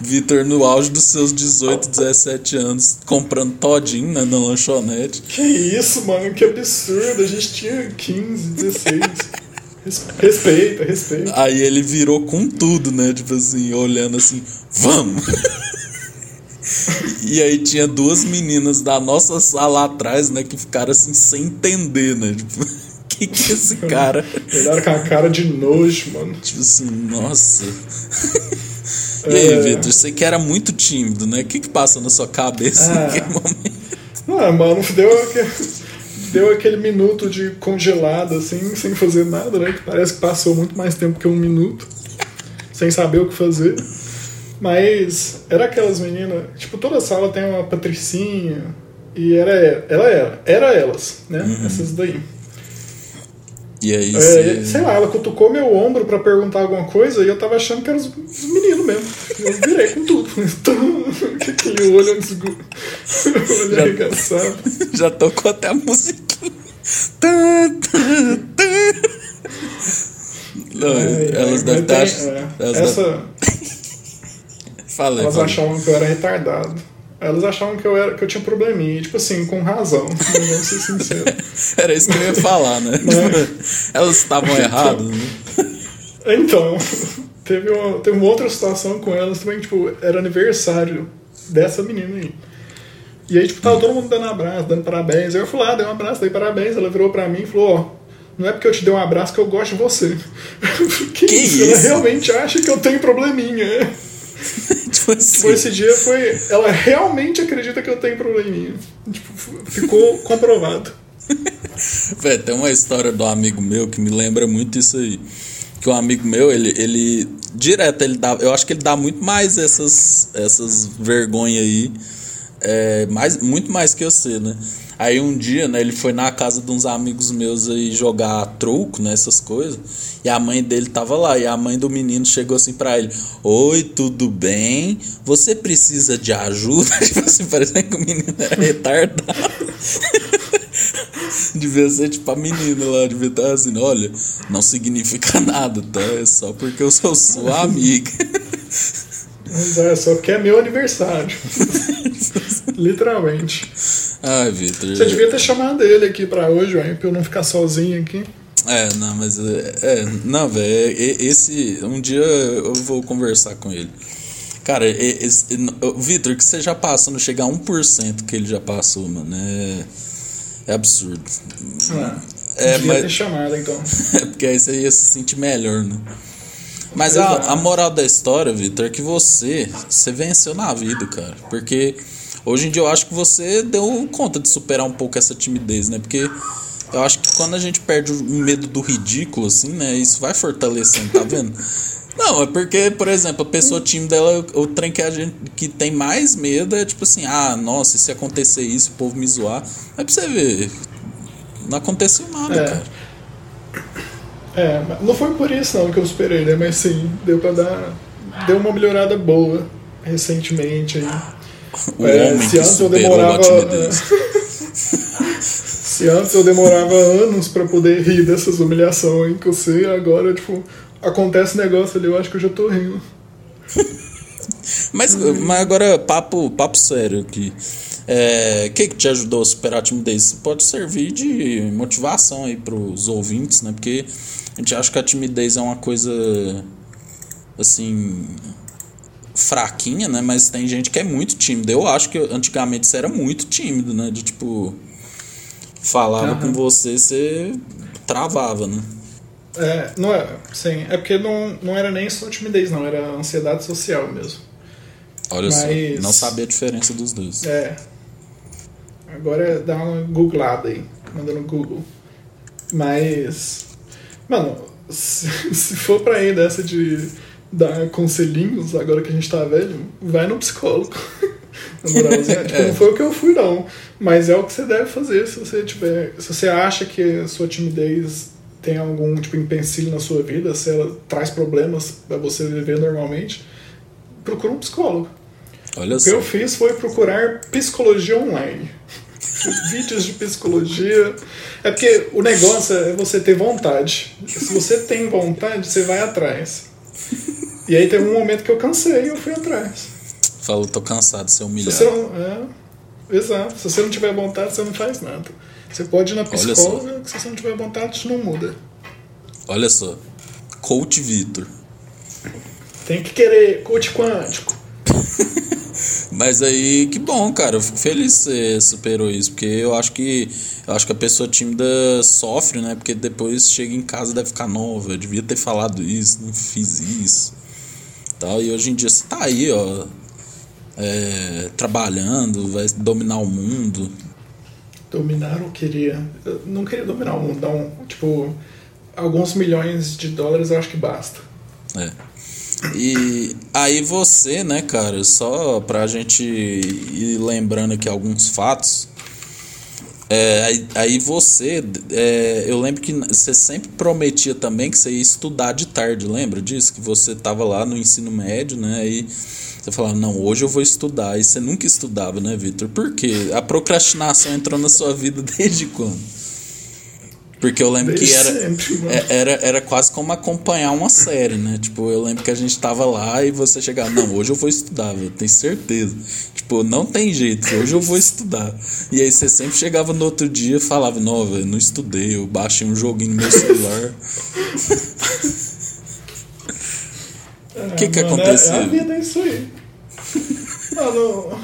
Vitor, no auge dos seus 18, 17 anos, comprando todinho né, na lanchonete. Que isso, mano, que absurdo. A gente tinha 15, 16. Res- Respeita, respeita. Aí ele virou com tudo, né? Tipo assim, olhando assim, vamos! E aí tinha duas meninas da nossa sala atrás, né? Que ficaram assim, sem entender, né? Tipo, que que é esse cara? Olharam com a cara de nojo, mano. Tipo assim, nossa. E aí, É. Vitor, você que era muito tímido, né? O que que passa na sua cabeça Ah. naquele momento? Ah, mano, deu aquele, deu aquele minuto de congelado, assim, sem fazer nada, né? Que parece que passou muito mais tempo que um minuto, sem saber o que fazer. Mas era aquelas meninas, tipo, toda sala tem uma patricinha, e era ela era, era elas, né? Uhum. Essas daí. E aí É, você. sei lá, ela cutucou meu ombro pra perguntar alguma coisa e eu tava achando que eram os, os meninos mesmo. Eu virei com tudo. Então, aquele olho, olho Já- arregaçado. Já tocou até a musiquinha. Não, Ai, elas ai, devem estar. é, essa. Falei, elas falei. achavam que eu era retardado. Elas achavam que eu, era, que eu tinha probleminha, tipo assim, com razão. Vamos ser sincero. Era isso que eu ia falar, né? Elas estavam erradas, né? Então, teve uma, teve uma outra situação com elas também, tipo, era aniversário dessa menina aí. E aí, tipo, tava todo mundo dando abraço, dando parabéns. Aí eu fui lá, dei um abraço, dei parabéns. Ela virou pra mim e falou, ó, não é porque eu te dei um abraço que eu gosto de você. que, Que isso? Ela realmente acha que eu tenho probleminha. Tipo assim. Foi esse dia, foi. Ela realmente acredita que eu tenho probleminha. Tipo, ficou comprovado. Véi, tem uma história do amigo meu que me lembra muito isso aí. Que um amigo meu, ele, ele direto, ele dá, eu acho que ele dá muito mais essas, essas vergonhas aí, é, mais, muito mais que eu sei, né? Aí um dia, né, ele foi na casa de uns amigos meus aí jogar truco, né, essas coisas, e a mãe dele tava lá, e a mãe do menino chegou assim pra ele, Oi, tudo bem? Você precisa de ajuda? Tipo assim, parecendo que o menino era retardado. Devia ser tipo a menina lá, devia estar assim, olha, não significa nada, tá? É só porque eu sou sua amiga. Mas é, só porque é meu aniversário. Literalmente. Ai, Vitor. Você devia ter chamado ele aqui pra hoje, ué, pra eu não ficar sozinho aqui. É, não, mas é, é, não, velho, é, é, esse um dia eu vou conversar com ele. Cara, Vitor, que você já passou, não chega a 1% que ele já passou, mano, é, é absurdo. Ah, É, devia mas- ter chamado, então. É porque aí você ia se sentir melhor, né? Mas a, a moral da história, Vitor, é que você, você venceu na vida, cara. Porque hoje em dia eu acho que você deu conta de superar um pouco essa timidez, né? Porque eu acho que quando a gente perde o medo do ridículo, assim, né? Isso vai fortalecendo, tá vendo? Não, é porque, por exemplo, a pessoa tímida, ela, o trem que a gente que tem mais medo é tipo assim, ah, nossa, e se acontecer isso, o povo me zoar. Mas pra você ver, não aconteceu nada, É. cara. É, não foi por isso não que eu superei, né? Mas sim, deu pra dar. Deu uma melhorada boa recentemente aí. O É, homem se que antes eu superou demorava-. Se antes eu demorava anos pra poder rir dessas humilhações que eu sei, agora, tipo, acontece negócio ali, eu acho que eu já tô rindo. Mas, mas agora, papo, papo sério aqui. É, O que, que te ajudou a superar a timidez? Pode servir de motivação aí pros ouvintes, né? Porque a gente acha que a timidez é uma coisa assim fraquinha, né? Mas tem gente que é muito tímida. Eu acho que antigamente você era muito tímido, né? De tipo falava Aham. com você, você travava, né? É, não é, sim, é porque não, não era nem só timidez, não, era ansiedade social mesmo. Olha só, Mas- não sabia a diferença dos dois. É. Agora dar uma googlada aí, mandando Google. Mas. Mano, se, se for pra ir dessa de dar conselhinhos, agora que a gente tá velho, vai no psicólogo. Na moralzinha. tipo, É. não foi o que eu fui, não. Mas é o que você deve fazer se você tiver. Se você acha que a sua timidez tem algum tipo empecilho na sua vida, se ela traz problemas pra você viver normalmente, procura um psicólogo. Olha O que eu só. fiz foi procurar psicologia online. Vídeos de psicologia. É porque o negócio é você ter vontade. Se você tem vontade, você vai atrás. E aí teve um momento que eu cansei e eu fui atrás. Falou, tô cansado de ser Se humilhado. você não, é, exato. Se você não tiver vontade, você não faz nada. Você pode ir na psicóloga, que se você não tiver vontade, isso não muda. Olha só. Coach Vitor. Tem que querer coach quântico. Mas aí, que bom, cara. Eu fico feliz que você superou isso. Porque eu acho que. Eu acho que a pessoa tímida sofre, né? Porque depois chega em casa e deve ficar nova. Eu devia ter falado isso, não fiz isso. Tal. E hoje em dia você tá aí, ó. é, trabalhando, vai dominar o mundo. Dominar eu queria. Eu não queria dominar o mundo, não. Tipo, alguns milhões de dólares eu acho que basta. É. E aí você, né, cara, só pra gente ir lembrando aqui alguns fatos. É, aí, aí você, é, eu lembro que você sempre prometia também que você ia estudar de tarde, lembra disso? Que você tava lá no ensino médio, né? Aí você falava, não, hoje eu vou estudar. E você nunca estudava, né, Vitor? Por quê? A procrastinação entrou na sua vida desde quando? Porque eu lembro Desde que era, sempre, é- era, era quase como acompanhar uma série, né? Tipo, eu lembro que a gente tava lá e você chegava, não, hoje eu vou estudar, velho, tenho certeza. Tipo, não tem jeito, hoje eu vou estudar. E aí você sempre chegava no outro dia e falava, não, velho, não estudei, eu baixei um joguinho no meu celular. O que que Mano, aconteceu? É, a vida é isso aí. Mano,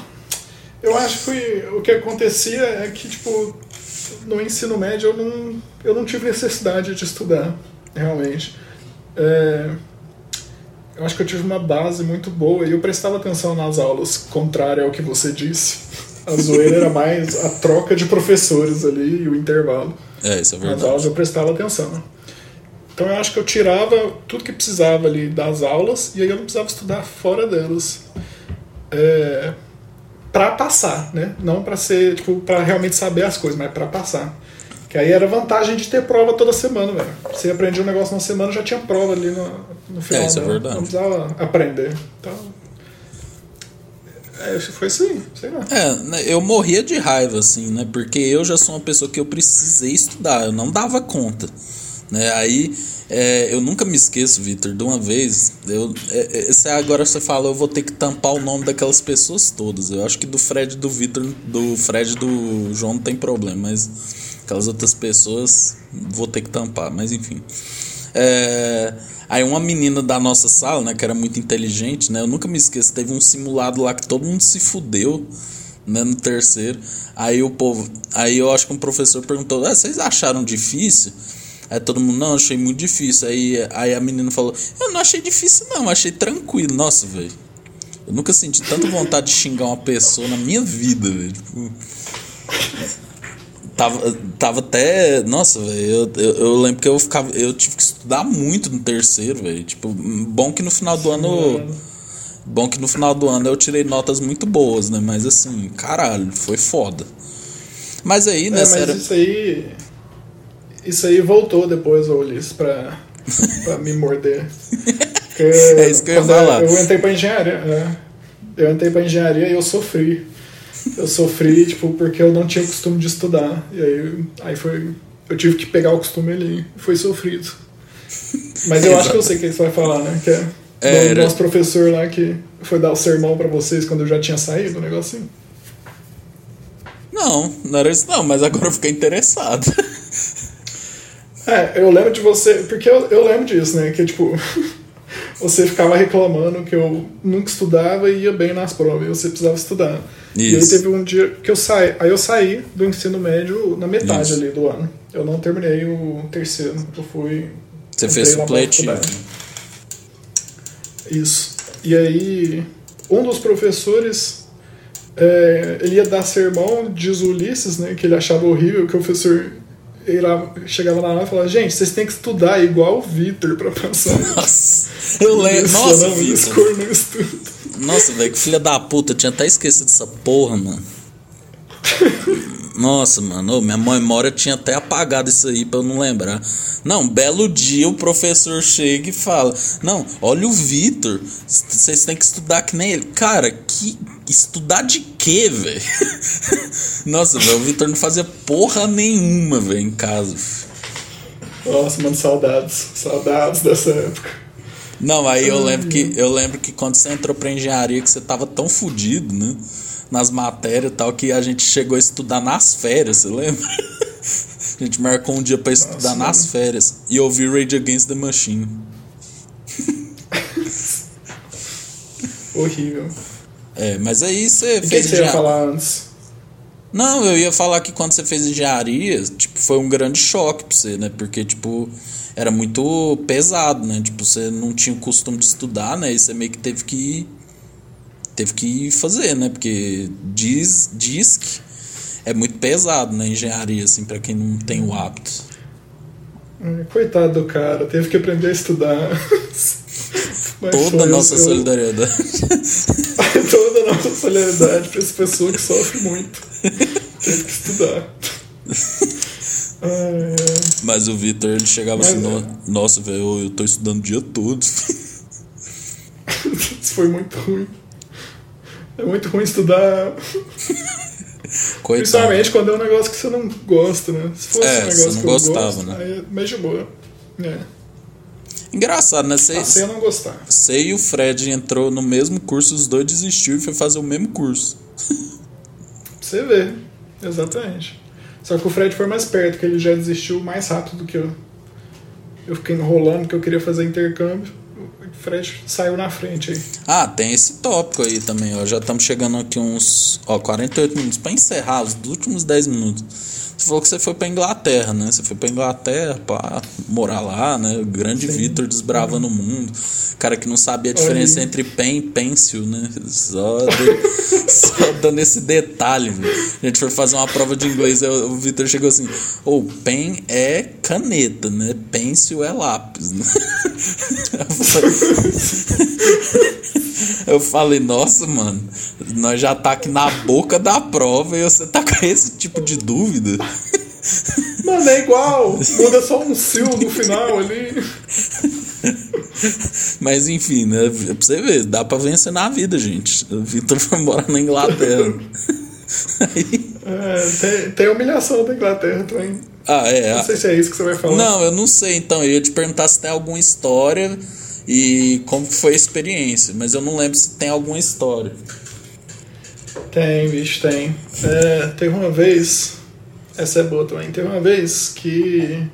eu acho que o que acontecia é que, tipo, no ensino médio eu não, eu não tive necessidade de estudar, realmente. É, eu acho que eu tive uma base muito boa e eu prestava atenção nas aulas, contrário ao que você disse. A zoeira era mais a troca de professores ali e o intervalo. É, isso é Nas aulas verdade. eu prestava atenção. Então eu acho que eu tirava tudo que precisava ali das aulas e aí eu não precisava estudar fora delas. É, para passar, né? Não para ser, tipo, para realmente saber as coisas, mas para passar. Que aí era vantagem de ter prova toda semana, velho. Você aprendia um negócio na semana, já tinha prova ali no, no final. É, isso é dela. verdade. Não precisava aprender. Então, é, foi assim, sei lá. É, né, eu morria de raiva, assim, né? Porque eu já sou uma pessoa que eu precisei estudar, eu não dava conta. Né? Aí é, eu nunca me esqueço, Vitor, de uma vez. Eu, é, é, agora você fala, eu vou ter que tampar o nome daquelas pessoas todas. Eu acho que do Fred do Vitor, do Fred do João não tem problema, mas aquelas outras pessoas vou ter que tampar, mas enfim. É, aí uma menina da nossa sala, né, que era muito inteligente, né, eu nunca me esqueço, teve um simulado lá que todo mundo se fudeu, né, no terceiro. Aí o povo, aí eu acho que um professor perguntou: ah, "Vocês acharam difícil?" Aí todo mundo, não, achei muito difícil. Aí, aí a menina falou, eu não achei difícil, não, achei tranquilo. Nossa, velho. Eu nunca senti tanta vontade de xingar uma pessoa na minha vida, velho. Tipo, tava, tava até. Nossa, velho. Eu, eu, eu lembro que eu ficava. Eu tive que estudar muito no terceiro, velho. Tipo, bom que no final do ano. Bom que no final do ano eu tirei notas muito boas, né? Mas assim, caralho, foi foda. Mas aí, né, É, mas era... isso aí. Isso aí voltou depois, Ulisses, pra, pra me morder. Porque É isso que eu ia falar. Eu entrei pra engenharia. é. eu entrei pra engenharia e eu sofri. Eu sofri, tipo, porque eu não tinha o costume de estudar. E aí, aí foi. Eu tive que pegar o costume ali. Foi sofrido. Mas eu acho que eu sei o que você vai falar, né? Que é, É, do era- nosso professor lá que foi dar o sermão pra vocês quando eu já tinha saído, um negocinho. Não, não era isso não, mas agora eu fiquei interessado. É, eu lembro de você, porque eu, eu lembro disso, né? Que tipo, você ficava reclamando que eu nunca estudava e ia bem nas provas, e você precisava estudar. E aí Isso. teve um dia que eu saí, aí eu saí do ensino médio na metade Isso. ali do ano. Eu não terminei o terceiro, eu fui. Você fez lá faculdade. Isso. E aí, um dos professores, é, ele ia dar sermão, diz o Ulisses, né, que ele achava horrível, que o professor ele lá- chegava na aula e falava, gente, vocês têm que estudar igual o Vitor pra passar. Nossa, eu lembro. Isso, Nossa, não, Vitor. escuro no estudo. Nossa, velho, que filha da puta, eu tinha até esquecido dessa porra, mano. Nossa, mano, ô, minha memória tinha até apagado isso aí pra eu não lembrar. Não, belo dia o professor chega e fala: Não, olha o Vitor, vocês têm que estudar que nem ele. Cara, que. Estudar de quê, velho? Nossa, velho, o Vitor não fazia porra nenhuma, velho, em casa. Nossa, mano, saudades. Saudades dessa época. Não, aí eu lembro que eu lembro que quando você entrou pra engenharia que você tava tão fudido, né? Nas matérias e tal, que a gente chegou a estudar nas férias, você lembra? A gente marcou um dia pra estudar Nossa, nas mano. férias e ouvir Rage Against the Machine. Horrível. É, mas aí você E o que, fez você ia falar antes? Não, eu ia falar que quando você fez engenharia, tipo, foi um grande choque pra você, né? Porque, tipo, era muito pesado, né? Tipo, você não tinha o costume de estudar, né? E você meio que teve que teve que fazer, né? Porque diz, diz que é muito pesado na engenharia, assim, pra quem não tem o hábito. Hum, Coitado do cara, teve que aprender a estudar. Mas Toda a nossa eu- solidariedade. toda a nossa solidariedade pra essa pessoa que sofre muito. Teve que estudar. Mas o Vitor, ele chegava Mas assim, é. "No- nossa, velho, eu tô estudando o dia todo. Isso foi muito ruim. É muito ruim estudar, Coitado. principalmente quando é um negócio que você não gosta, né? Se fosse É, um negócio você não que eu gostava, gosto, né? aí é mais de boa. É. Engraçado, né? Você Passei a não gostar. você e o Fred entrou no mesmo curso, os dois desistiu e foi fazer o mesmo curso. Você ver. Exatamente. Só que o Fred foi mais perto, que ele já desistiu mais rápido do que eu. Eu fiquei enrolando que eu queria fazer intercâmbio. Fred saiu na frente aí. Ah, tem esse tópico aí também, ó. Já estamos chegando aqui uns, ó, 48 minutos. Pra encerrar, os últimos 10 minutos. Você falou que você foi pra Inglaterra, né? Você foi pra Inglaterra pra morar lá, né? O grande Sim. Vitor desbravando o mundo. Cara que não sabia a diferença aí. entre pen e pencil, né? Só, de- só dando esse detalhe, velho. A gente foi fazer uma prova de inglês, o Vitor chegou assim: Ô, pen é caneta, né? Pencil é lápis, né? Eu falei- nossa, mano, nós já tá aqui na boca da prova e você tá com esse tipo de dúvida. Mano, é igual! Muda só um sil no final ali. Mas enfim, né? Pra você ver, dá pra vencer na vida, gente. O Vitor foi morar na Inglaterra. Aí- É, tem, tem humilhação da Inglaterra também. ah, é. Não sei se é isso que você vai falar. Não, eu não sei, então. Eu ia te perguntar se tem alguma história e como que foi a experiência, mas eu não lembro se tem alguma história. Tem, bicho, tem. É, teve uma vez. Essa é boa também. Teve uma vez que.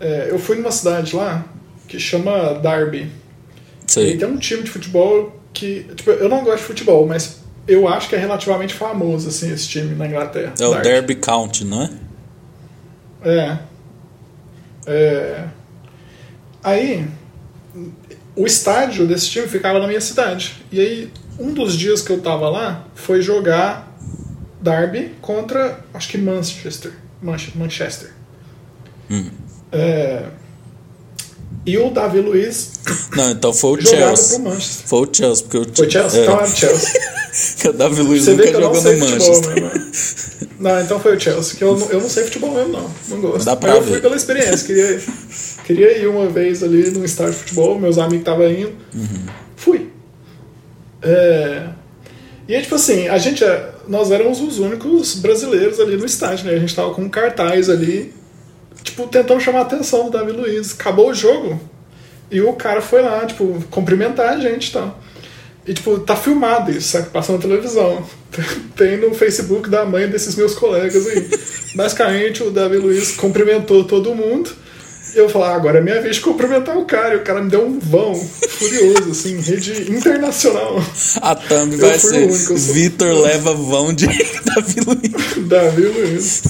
é, eu fui numa cidade lá que chama Derby. E Sei. tem um time de futebol que. Tipo, eu não gosto de futebol, mas eu acho que é relativamente famoso, assim, esse time na Inglaterra. É o Derby County, não é? É. É. Aí, o estádio desse time ficava na minha cidade. E aí, um dos dias que eu tava lá foi jogar Derby contra, acho que Manchester. Manche- Manchester. Hum. É, e o Davi Luiz Não, então foi o Chelsea. Foi o Chelsea, porque o Foi Chelsea? É, Então era Chelsea. que o Davi Luiz Você nunca eu jogou no Manchester. mesmo. né? Não, então foi o Chelsea, que eu, não- eu não sei futebol mesmo, não. Não gosto. Dá pra Mas eu ver. fui pela experiência. Queria, queria ir uma vez ali num estádio de futebol, meus amigos estavam indo. Uhum. Fui. É, E aí, tipo assim, a gente, é- nós éramos os únicos brasileiros ali no estádio, né? A gente tava com um cartaz ali, tipo, tentando chamar a atenção do Davi Luiz. Acabou o jogo e o cara foi lá, tipo, cumprimentar a gente e tal. E, tipo, tá filmado isso, sabe? Passando na televisão. Tem no Facebook da mãe desses meus colegas aí. Basicamente, o Davi Luiz cumprimentou todo mundo. Eu falei, ah, agora é minha vez de cumprimentar o cara. E o cara me deu um vão furioso, assim, rede internacional. A thumb Eu vai ser único, sou- Vitor leva vão de Davi Luiz. Davi Luiz.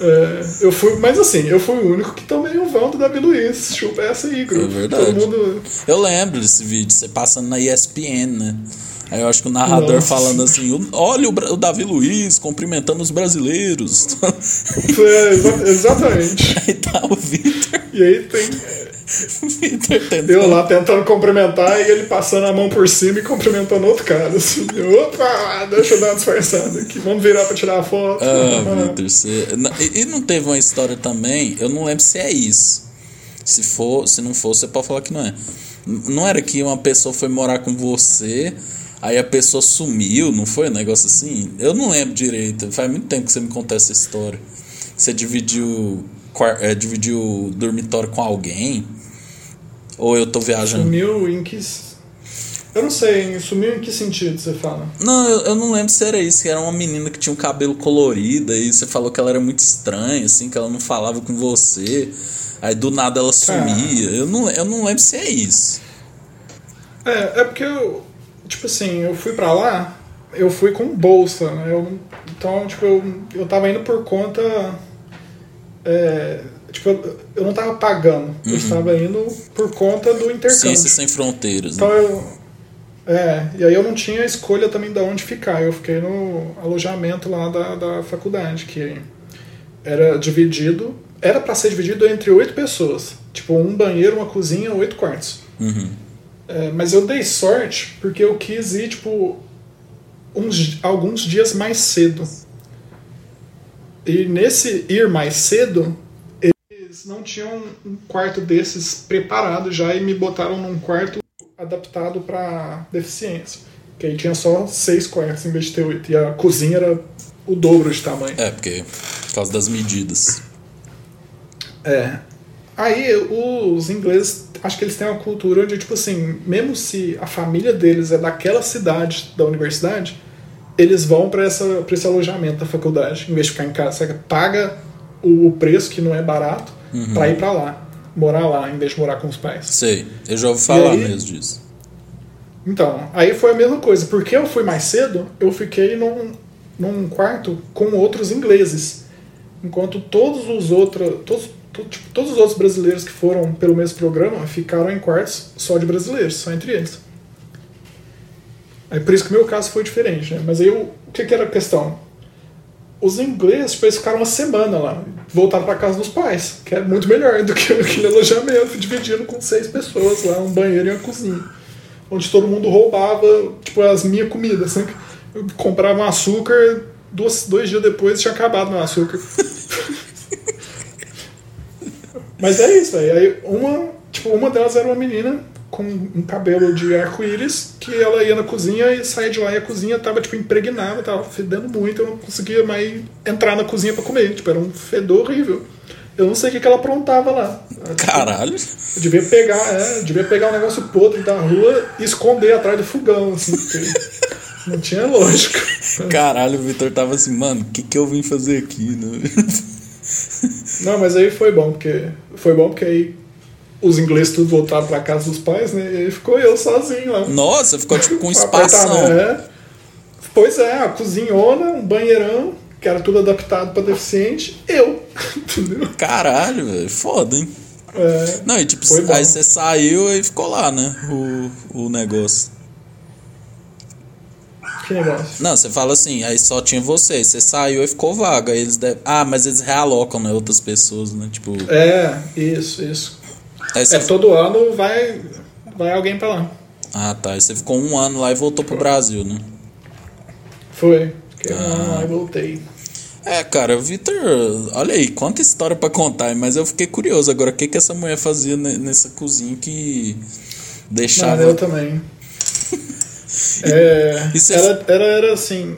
É, eu fui, mas assim, eu fui o único que tomei o vão do Davi Luiz. Chupa essa aí, grupo. É verdade. Mundo. Eu lembro desse vídeo, você passando na ESPN, né? Aí eu acho que o narrador Nossa. falando assim: "O- olha o, Davi Luiz cumprimentando os brasileiros. É, exa- exatamente. Aí tá o Vitor. E aí tem. Vitor Eu tentando. lá tentando cumprimentar e ele passando a mão por cima e cumprimentando outro cara. Assim, opa, deixa eu dar uma disfarçada aqui. Vamos virar pra tirar a foto. Ah, Vitor, você. E não teve uma história também, eu não lembro se é isso. Se for, se não for, você pode falar que não é. Não era que uma pessoa foi morar com você, aí a pessoa sumiu, não foi um negócio assim? Eu não lembro direito. Faz muito tempo que você me contou essa história. Você dividiu, é, dividiu o dormitório com alguém? Ou eu tô viajando? Sumiu em que. Eu não sei, sumiu em que sentido você fala? Não, eu, eu não lembro se era isso, que era uma menina que tinha um cabelo colorido, aí você falou que ela era muito estranha, assim, que ela não falava com você, aí do nada ela sumia. Eu não, eu não lembro se é isso. É, é porque eu. Tipo assim, eu fui pra lá, eu fui com bolsa, né? Eu, então, tipo, eu, eu tava indo por conta. é, tipo, eu, eu não tava pagando, eu estava indo por conta do intercâmbio. Ciência sem fronteiras. Então Né? eu. É, e aí eu não tinha escolha também de onde ficar. Eu fiquei no alojamento lá da, da faculdade, que era dividido. Era pra ser dividido entre oito pessoas. Tipo, um banheiro, uma cozinha, oito quartos. Uhum. É, mas eu dei sorte porque eu quis ir, tipo, uns, alguns dias mais cedo. E nesse ir mais cedo, eles não tinham um quarto desses preparado já e me botaram num quarto adaptado para deficiência. Que aí tinha só seis quartos em vez de ter oito. E a cozinha era o dobro de tamanho. É, porque por causa das medidas. É. Aí os ingleses, acho que eles têm uma cultura onde, tipo assim, mesmo se a família deles é daquela cidade da universidade, eles vão para esse alojamento da faculdade, em vez de ficar em casa. Você paga o preço, que não é barato, Uhum. para ir para lá. Morar lá, em vez de morar com os pais. Sei, eu já ouvi falar aí- mesmo disso. Então, aí foi a mesma coisa. Porque eu fui mais cedo, eu fiquei num, num quarto com outros ingleses. Enquanto todos os outros. Todos, to- tipo, todos os outros brasileiros que foram pelo mesmo programa ficaram em quartos só de brasileiros, só entre eles. Aí por isso que o meu caso foi diferente, né? Mas aí o, que, que era a questão? Os ingleses, tipo, eles ficaram uma semana lá, voltaram para casa dos pais, que é muito melhor do que aquele alojamento, dividindo com seis pessoas lá, um banheiro e uma cozinha onde todo mundo roubava, tipo, as minhas comidas. Assim, eu comprava um açúcar, dois, dois dias depois tinha acabado meu açúcar. Mas é isso, velho. Aí uma, tipo, uma delas era uma menina com um cabelo de arco-íris, que ela ia na cozinha e saía de lá e a cozinha tava, tipo, impregnada, tava fedendo muito, eu não conseguia mais entrar na cozinha pra comer. Tipo, era um fedor horrível. Eu não sei o que, que ela aprontava lá. Caralho. Eu devia pegar, é, devia pegar um negócio podre da rua e esconder atrás do fogão, assim, não tinha lógica. Caralho, o Vitor tava assim, mano, o que, que eu vim fazer aqui, né? Não, mas aí foi bom, porque foi bom porque aí os ingleses tudo voltaram pra casa dos pais, né? E aí ficou eu sozinho lá. Nossa, ficou tipo com um espação. apartamento, é. Pois é, a cozinhona, um banheirão, que era tudo adaptado pra deficiente, eu. Entendeu? Caralho, velho, foda, hein? É, Não, e tipo, aí você saiu e ficou lá, né? O, o negócio. Negócio. Não, você fala assim, aí só tinha você, você saiu e ficou vaga. Eles devem... Ah, mas eles realocam, né? Outras pessoas, né? Tipo. É, isso, isso. É, todo ano vai, vai alguém pra lá. Ah, tá. Aí você ficou um ano lá e voltou pro Brasil, né? Foi. Fiquei um Ah. ano lá e voltei. É, cara, Vitor, olha aí, quanta história pra contar, mas eu fiquei curioso agora, o que que essa mulher fazia ne- nessa cozinha que Não, deixava... eu também. É, E você- ela, ela era assim.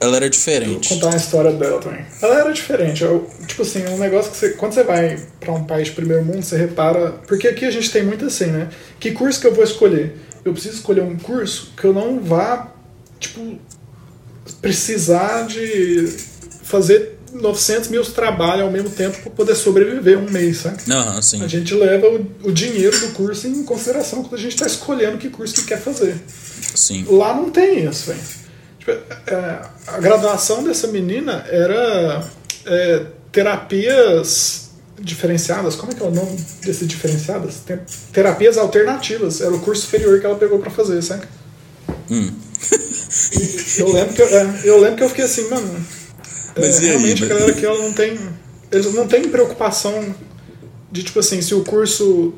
Ela era Vou diferente. contar uma história dela também. Ela era diferente. Eu, tipo assim, um negócio que você. Quando você vai pra um país de primeiro mundo, você repara. Porque aqui a gente tem muito assim, né? Que curso que eu vou escolher? Eu preciso escolher um curso que eu não vá, tipo, precisar de fazer 900 mil trabalhos ao mesmo tempo para poder sobreviver um mês, sabe? Aham, sim. A gente leva o, o dinheiro do curso em consideração quando a gente está escolhendo que curso que quer fazer. Sim. Lá não tem isso, velho. Tipo, é, a graduação dessa menina era é, terapias diferenciadas. Como é que é o nome desses diferenciadas? Tem- terapias alternativas. Era o curso superior que ela pegou pra fazer, sabe? Hum. Eu lembro que eu, é, eu lembro que eu fiquei assim, mano. É, Mas e aí, realmente a galera aqui ela não tem. Eles não têm preocupação de tipo assim, se o curso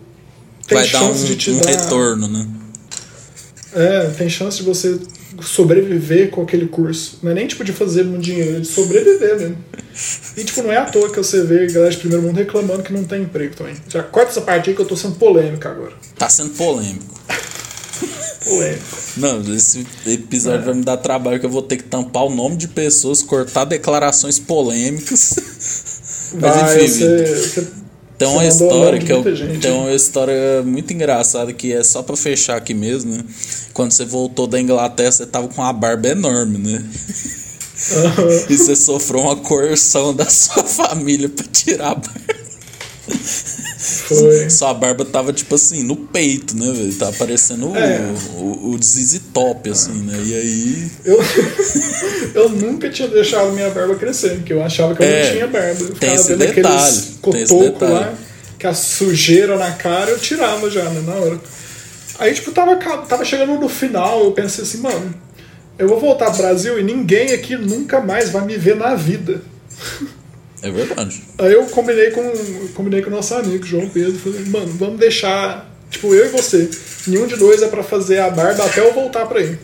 tem Vai dar um, chance de te um dar. retorno, né? É, tem chance de você sobreviver com aquele curso. Não é nem tipo de fazer muito dinheiro, é de sobreviver mesmo. E tipo, não é à toa que você vê a galera de primeiro mundo reclamando que não tem emprego também. Já corta essa parte aí que eu tô sendo polêmica agora. Tá sendo polêmico. Polêmico. Não, esse episódio vai me dar trabalho que eu vou ter que tampar o nome de pessoas, cortar declarações polêmicas. Mas Vai, enfim, você, você Tem uma história que eu, gente, tem uma história muito engraçada que é só pra fechar aqui mesmo, né? Quando você voltou da Inglaterra, você tava com uma barba enorme, né? Aham. E você sofreu uma coerção da sua família pra tirar a barba. Foi. Sua barba tava tipo assim, no peito, né, velho? Tava parecendo o, É. o, o ZZ Top, assim, né? E aí. Eu, eu nunca tinha deixado minha barba crescer, porque eu achava que eu É, não tinha barba. Eu tem esse detalhe, aqueles tem esse cotocos detalhe. lá, que a sujeira na cara, eu tirava já, né, na hora. Aí, tipo, tava, tava chegando no final, eu pensei assim, mano, eu vou voltar pro Brasil e ninguém aqui nunca mais vai me ver na vida. É verdade. Aí eu combinei com, combinei com o nosso amigo, João Pedro, falei, mano, vamos deixar Tipo, eu e você. Nenhum de dois é pra fazer a barba até eu voltar pra ir.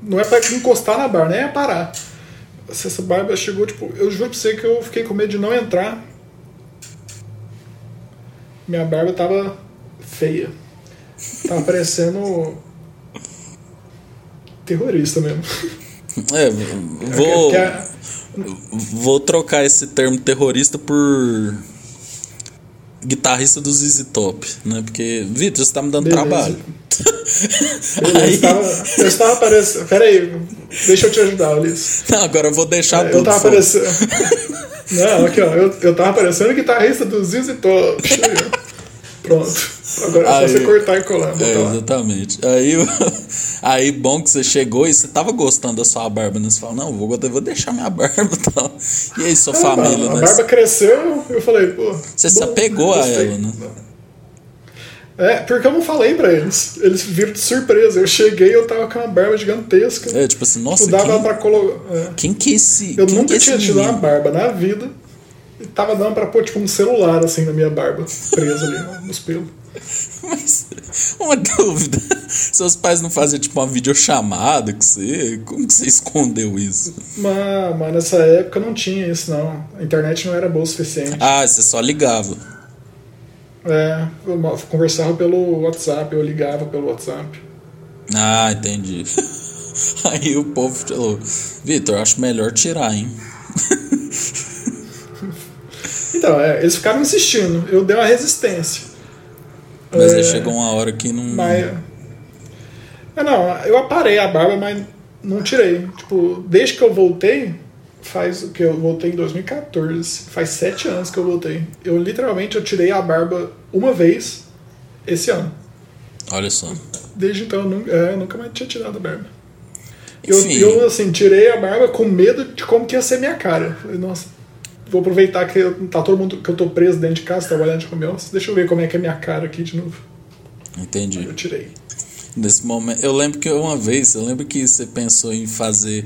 Não é pra encostar na barba, nem é parar. Essa barba chegou, tipo, eu juro pra você que eu fiquei com medo de não entrar. Minha barba tava feia. Tava parecendo. terrorista mesmo. É, vou, a- vou trocar esse termo terrorista por guitarrista do ZZ Top, né? Porque, Vitor, você tá me dando Beleza. trabalho. Beleza, Aí- eu estava, eu estava parecendo. Pera aí, deixa eu te ajudar, Ulisses. Não, agora eu vou deixar Eu tudo. tava foda-se. parecendo. Não, aqui ó, eu, eu tava parecendo guitarrista do ZZ Top. Pronto. Agora é só Aí- você cortar e colar. É, lá. exatamente. Aí, aí, bom que você chegou e você tava gostando da sua barba, né? Você fala, não, vou, vou deixar minha barba e tal. E aí, sua Ah, família, a né? barba cresceu, eu falei, pô. Você se bom, apegou a ela, né? É, porque eu não falei pra eles. Eles viram de surpresa. Eu cheguei e eu tava com uma barba gigantesca. É, tipo assim, nossa, Tipo, dava quem, pra colocar. é. quem que é esse. Eu nunca é tinha tido uma barba na vida. Tava dando pra pôr tipo um celular assim na minha barba, preso ali nos pelos. Mas, uma dúvida. Seus pais não faziam tipo uma videochamada com você? Como que você escondeu isso? Mas, mas nessa época não tinha isso, não. A internet não era boa o suficiente. Ah, você só ligava. É, eu conversava pelo WhatsApp, eu ligava pelo WhatsApp. Ah, entendi. Aí o povo falou, Vitor, acho melhor tirar, hein? Então, é, eles ficaram insistindo. Eu dei uma resistência. Mas aí É, chegou uma hora que não. Mas. É, não, eu aparei a barba, mas não tirei. Tipo, desde que eu voltei, faz o que? Eu voltei em 2014. Faz sete anos que eu voltei. Eu literalmente eu tirei a barba uma vez esse ano. Olha só. Desde então eu nunca, é, eu nunca mais tinha tirado a barba. Eu, Enfim. eu, assim, tirei a barba com medo de como que ia ser minha cara. Falei, nossa, vou aproveitar que eu- tá todo mundo que eu tô preso dentro de casa, trabalhando de home office, deixa eu ver como é que é minha cara aqui de novo. Entendi. Eu tirei. Nesse momento. Eu lembro que uma vez, eu lembro que você pensou em fazer.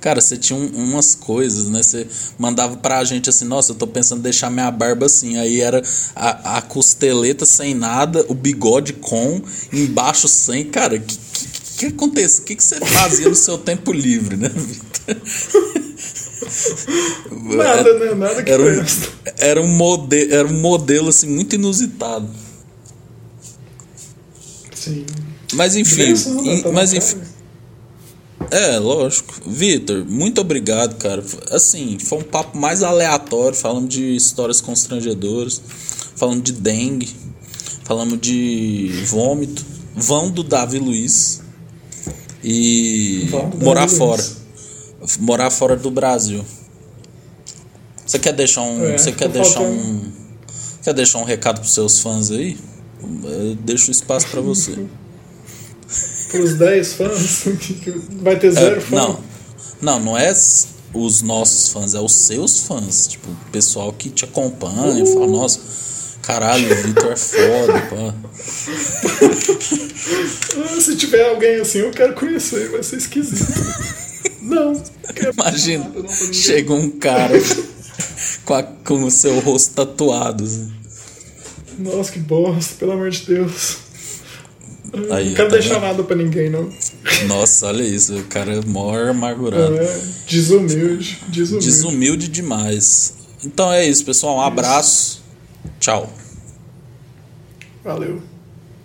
Cara, você tinha um- umas coisas, né? Você mandava pra gente assim, nossa, eu tô pensando em deixar minha barba assim. Aí era a, a costeleta sem nada, o bigode com, embaixo sem. Cara, que que, que acontece? O que, que você fazia no seu tempo livre, né, Vitor? Nada, né? Nada que Era um, era, um modelo, era um modelo assim muito inusitado. Sim. Mas enfim, Tá mas enfim. É, lógico. Vitor, muito obrigado, cara. Assim, foi um papo mais aleatório, falando de histórias constrangedoras, falando de dengue, falamos de vômito, vão do Davi Luiz e morar fora. Morar fora do Brasil. Você quer deixar um, É, você quer deixar faltando- um, quer deixar um recado pros seus fãs aí? Eu deixo o espaço pra você. Pros 10 fãs, vai ter É, zero fã. não, não, não é os nossos fãs, é os seus fãs. Tipo, o pessoal que te acompanha, fala, nossa, caralho, o Vitor é foda, pá. Se tiver alguém assim, eu quero conhecer, vai ser esquisito. Não. Imagina, chega um cara com, a- com o seu rosto tatuado. assim. Nossa, que bosta, pelo amor de Deus. Eu Aí, não quero tá deixar vendo? nada pra ninguém, não. Nossa, olha isso, o cara é maior amargurado. É, desumilde, desumilde. Desumilde demais. Então é isso, pessoal. Um abraço. Tchau. Valeu.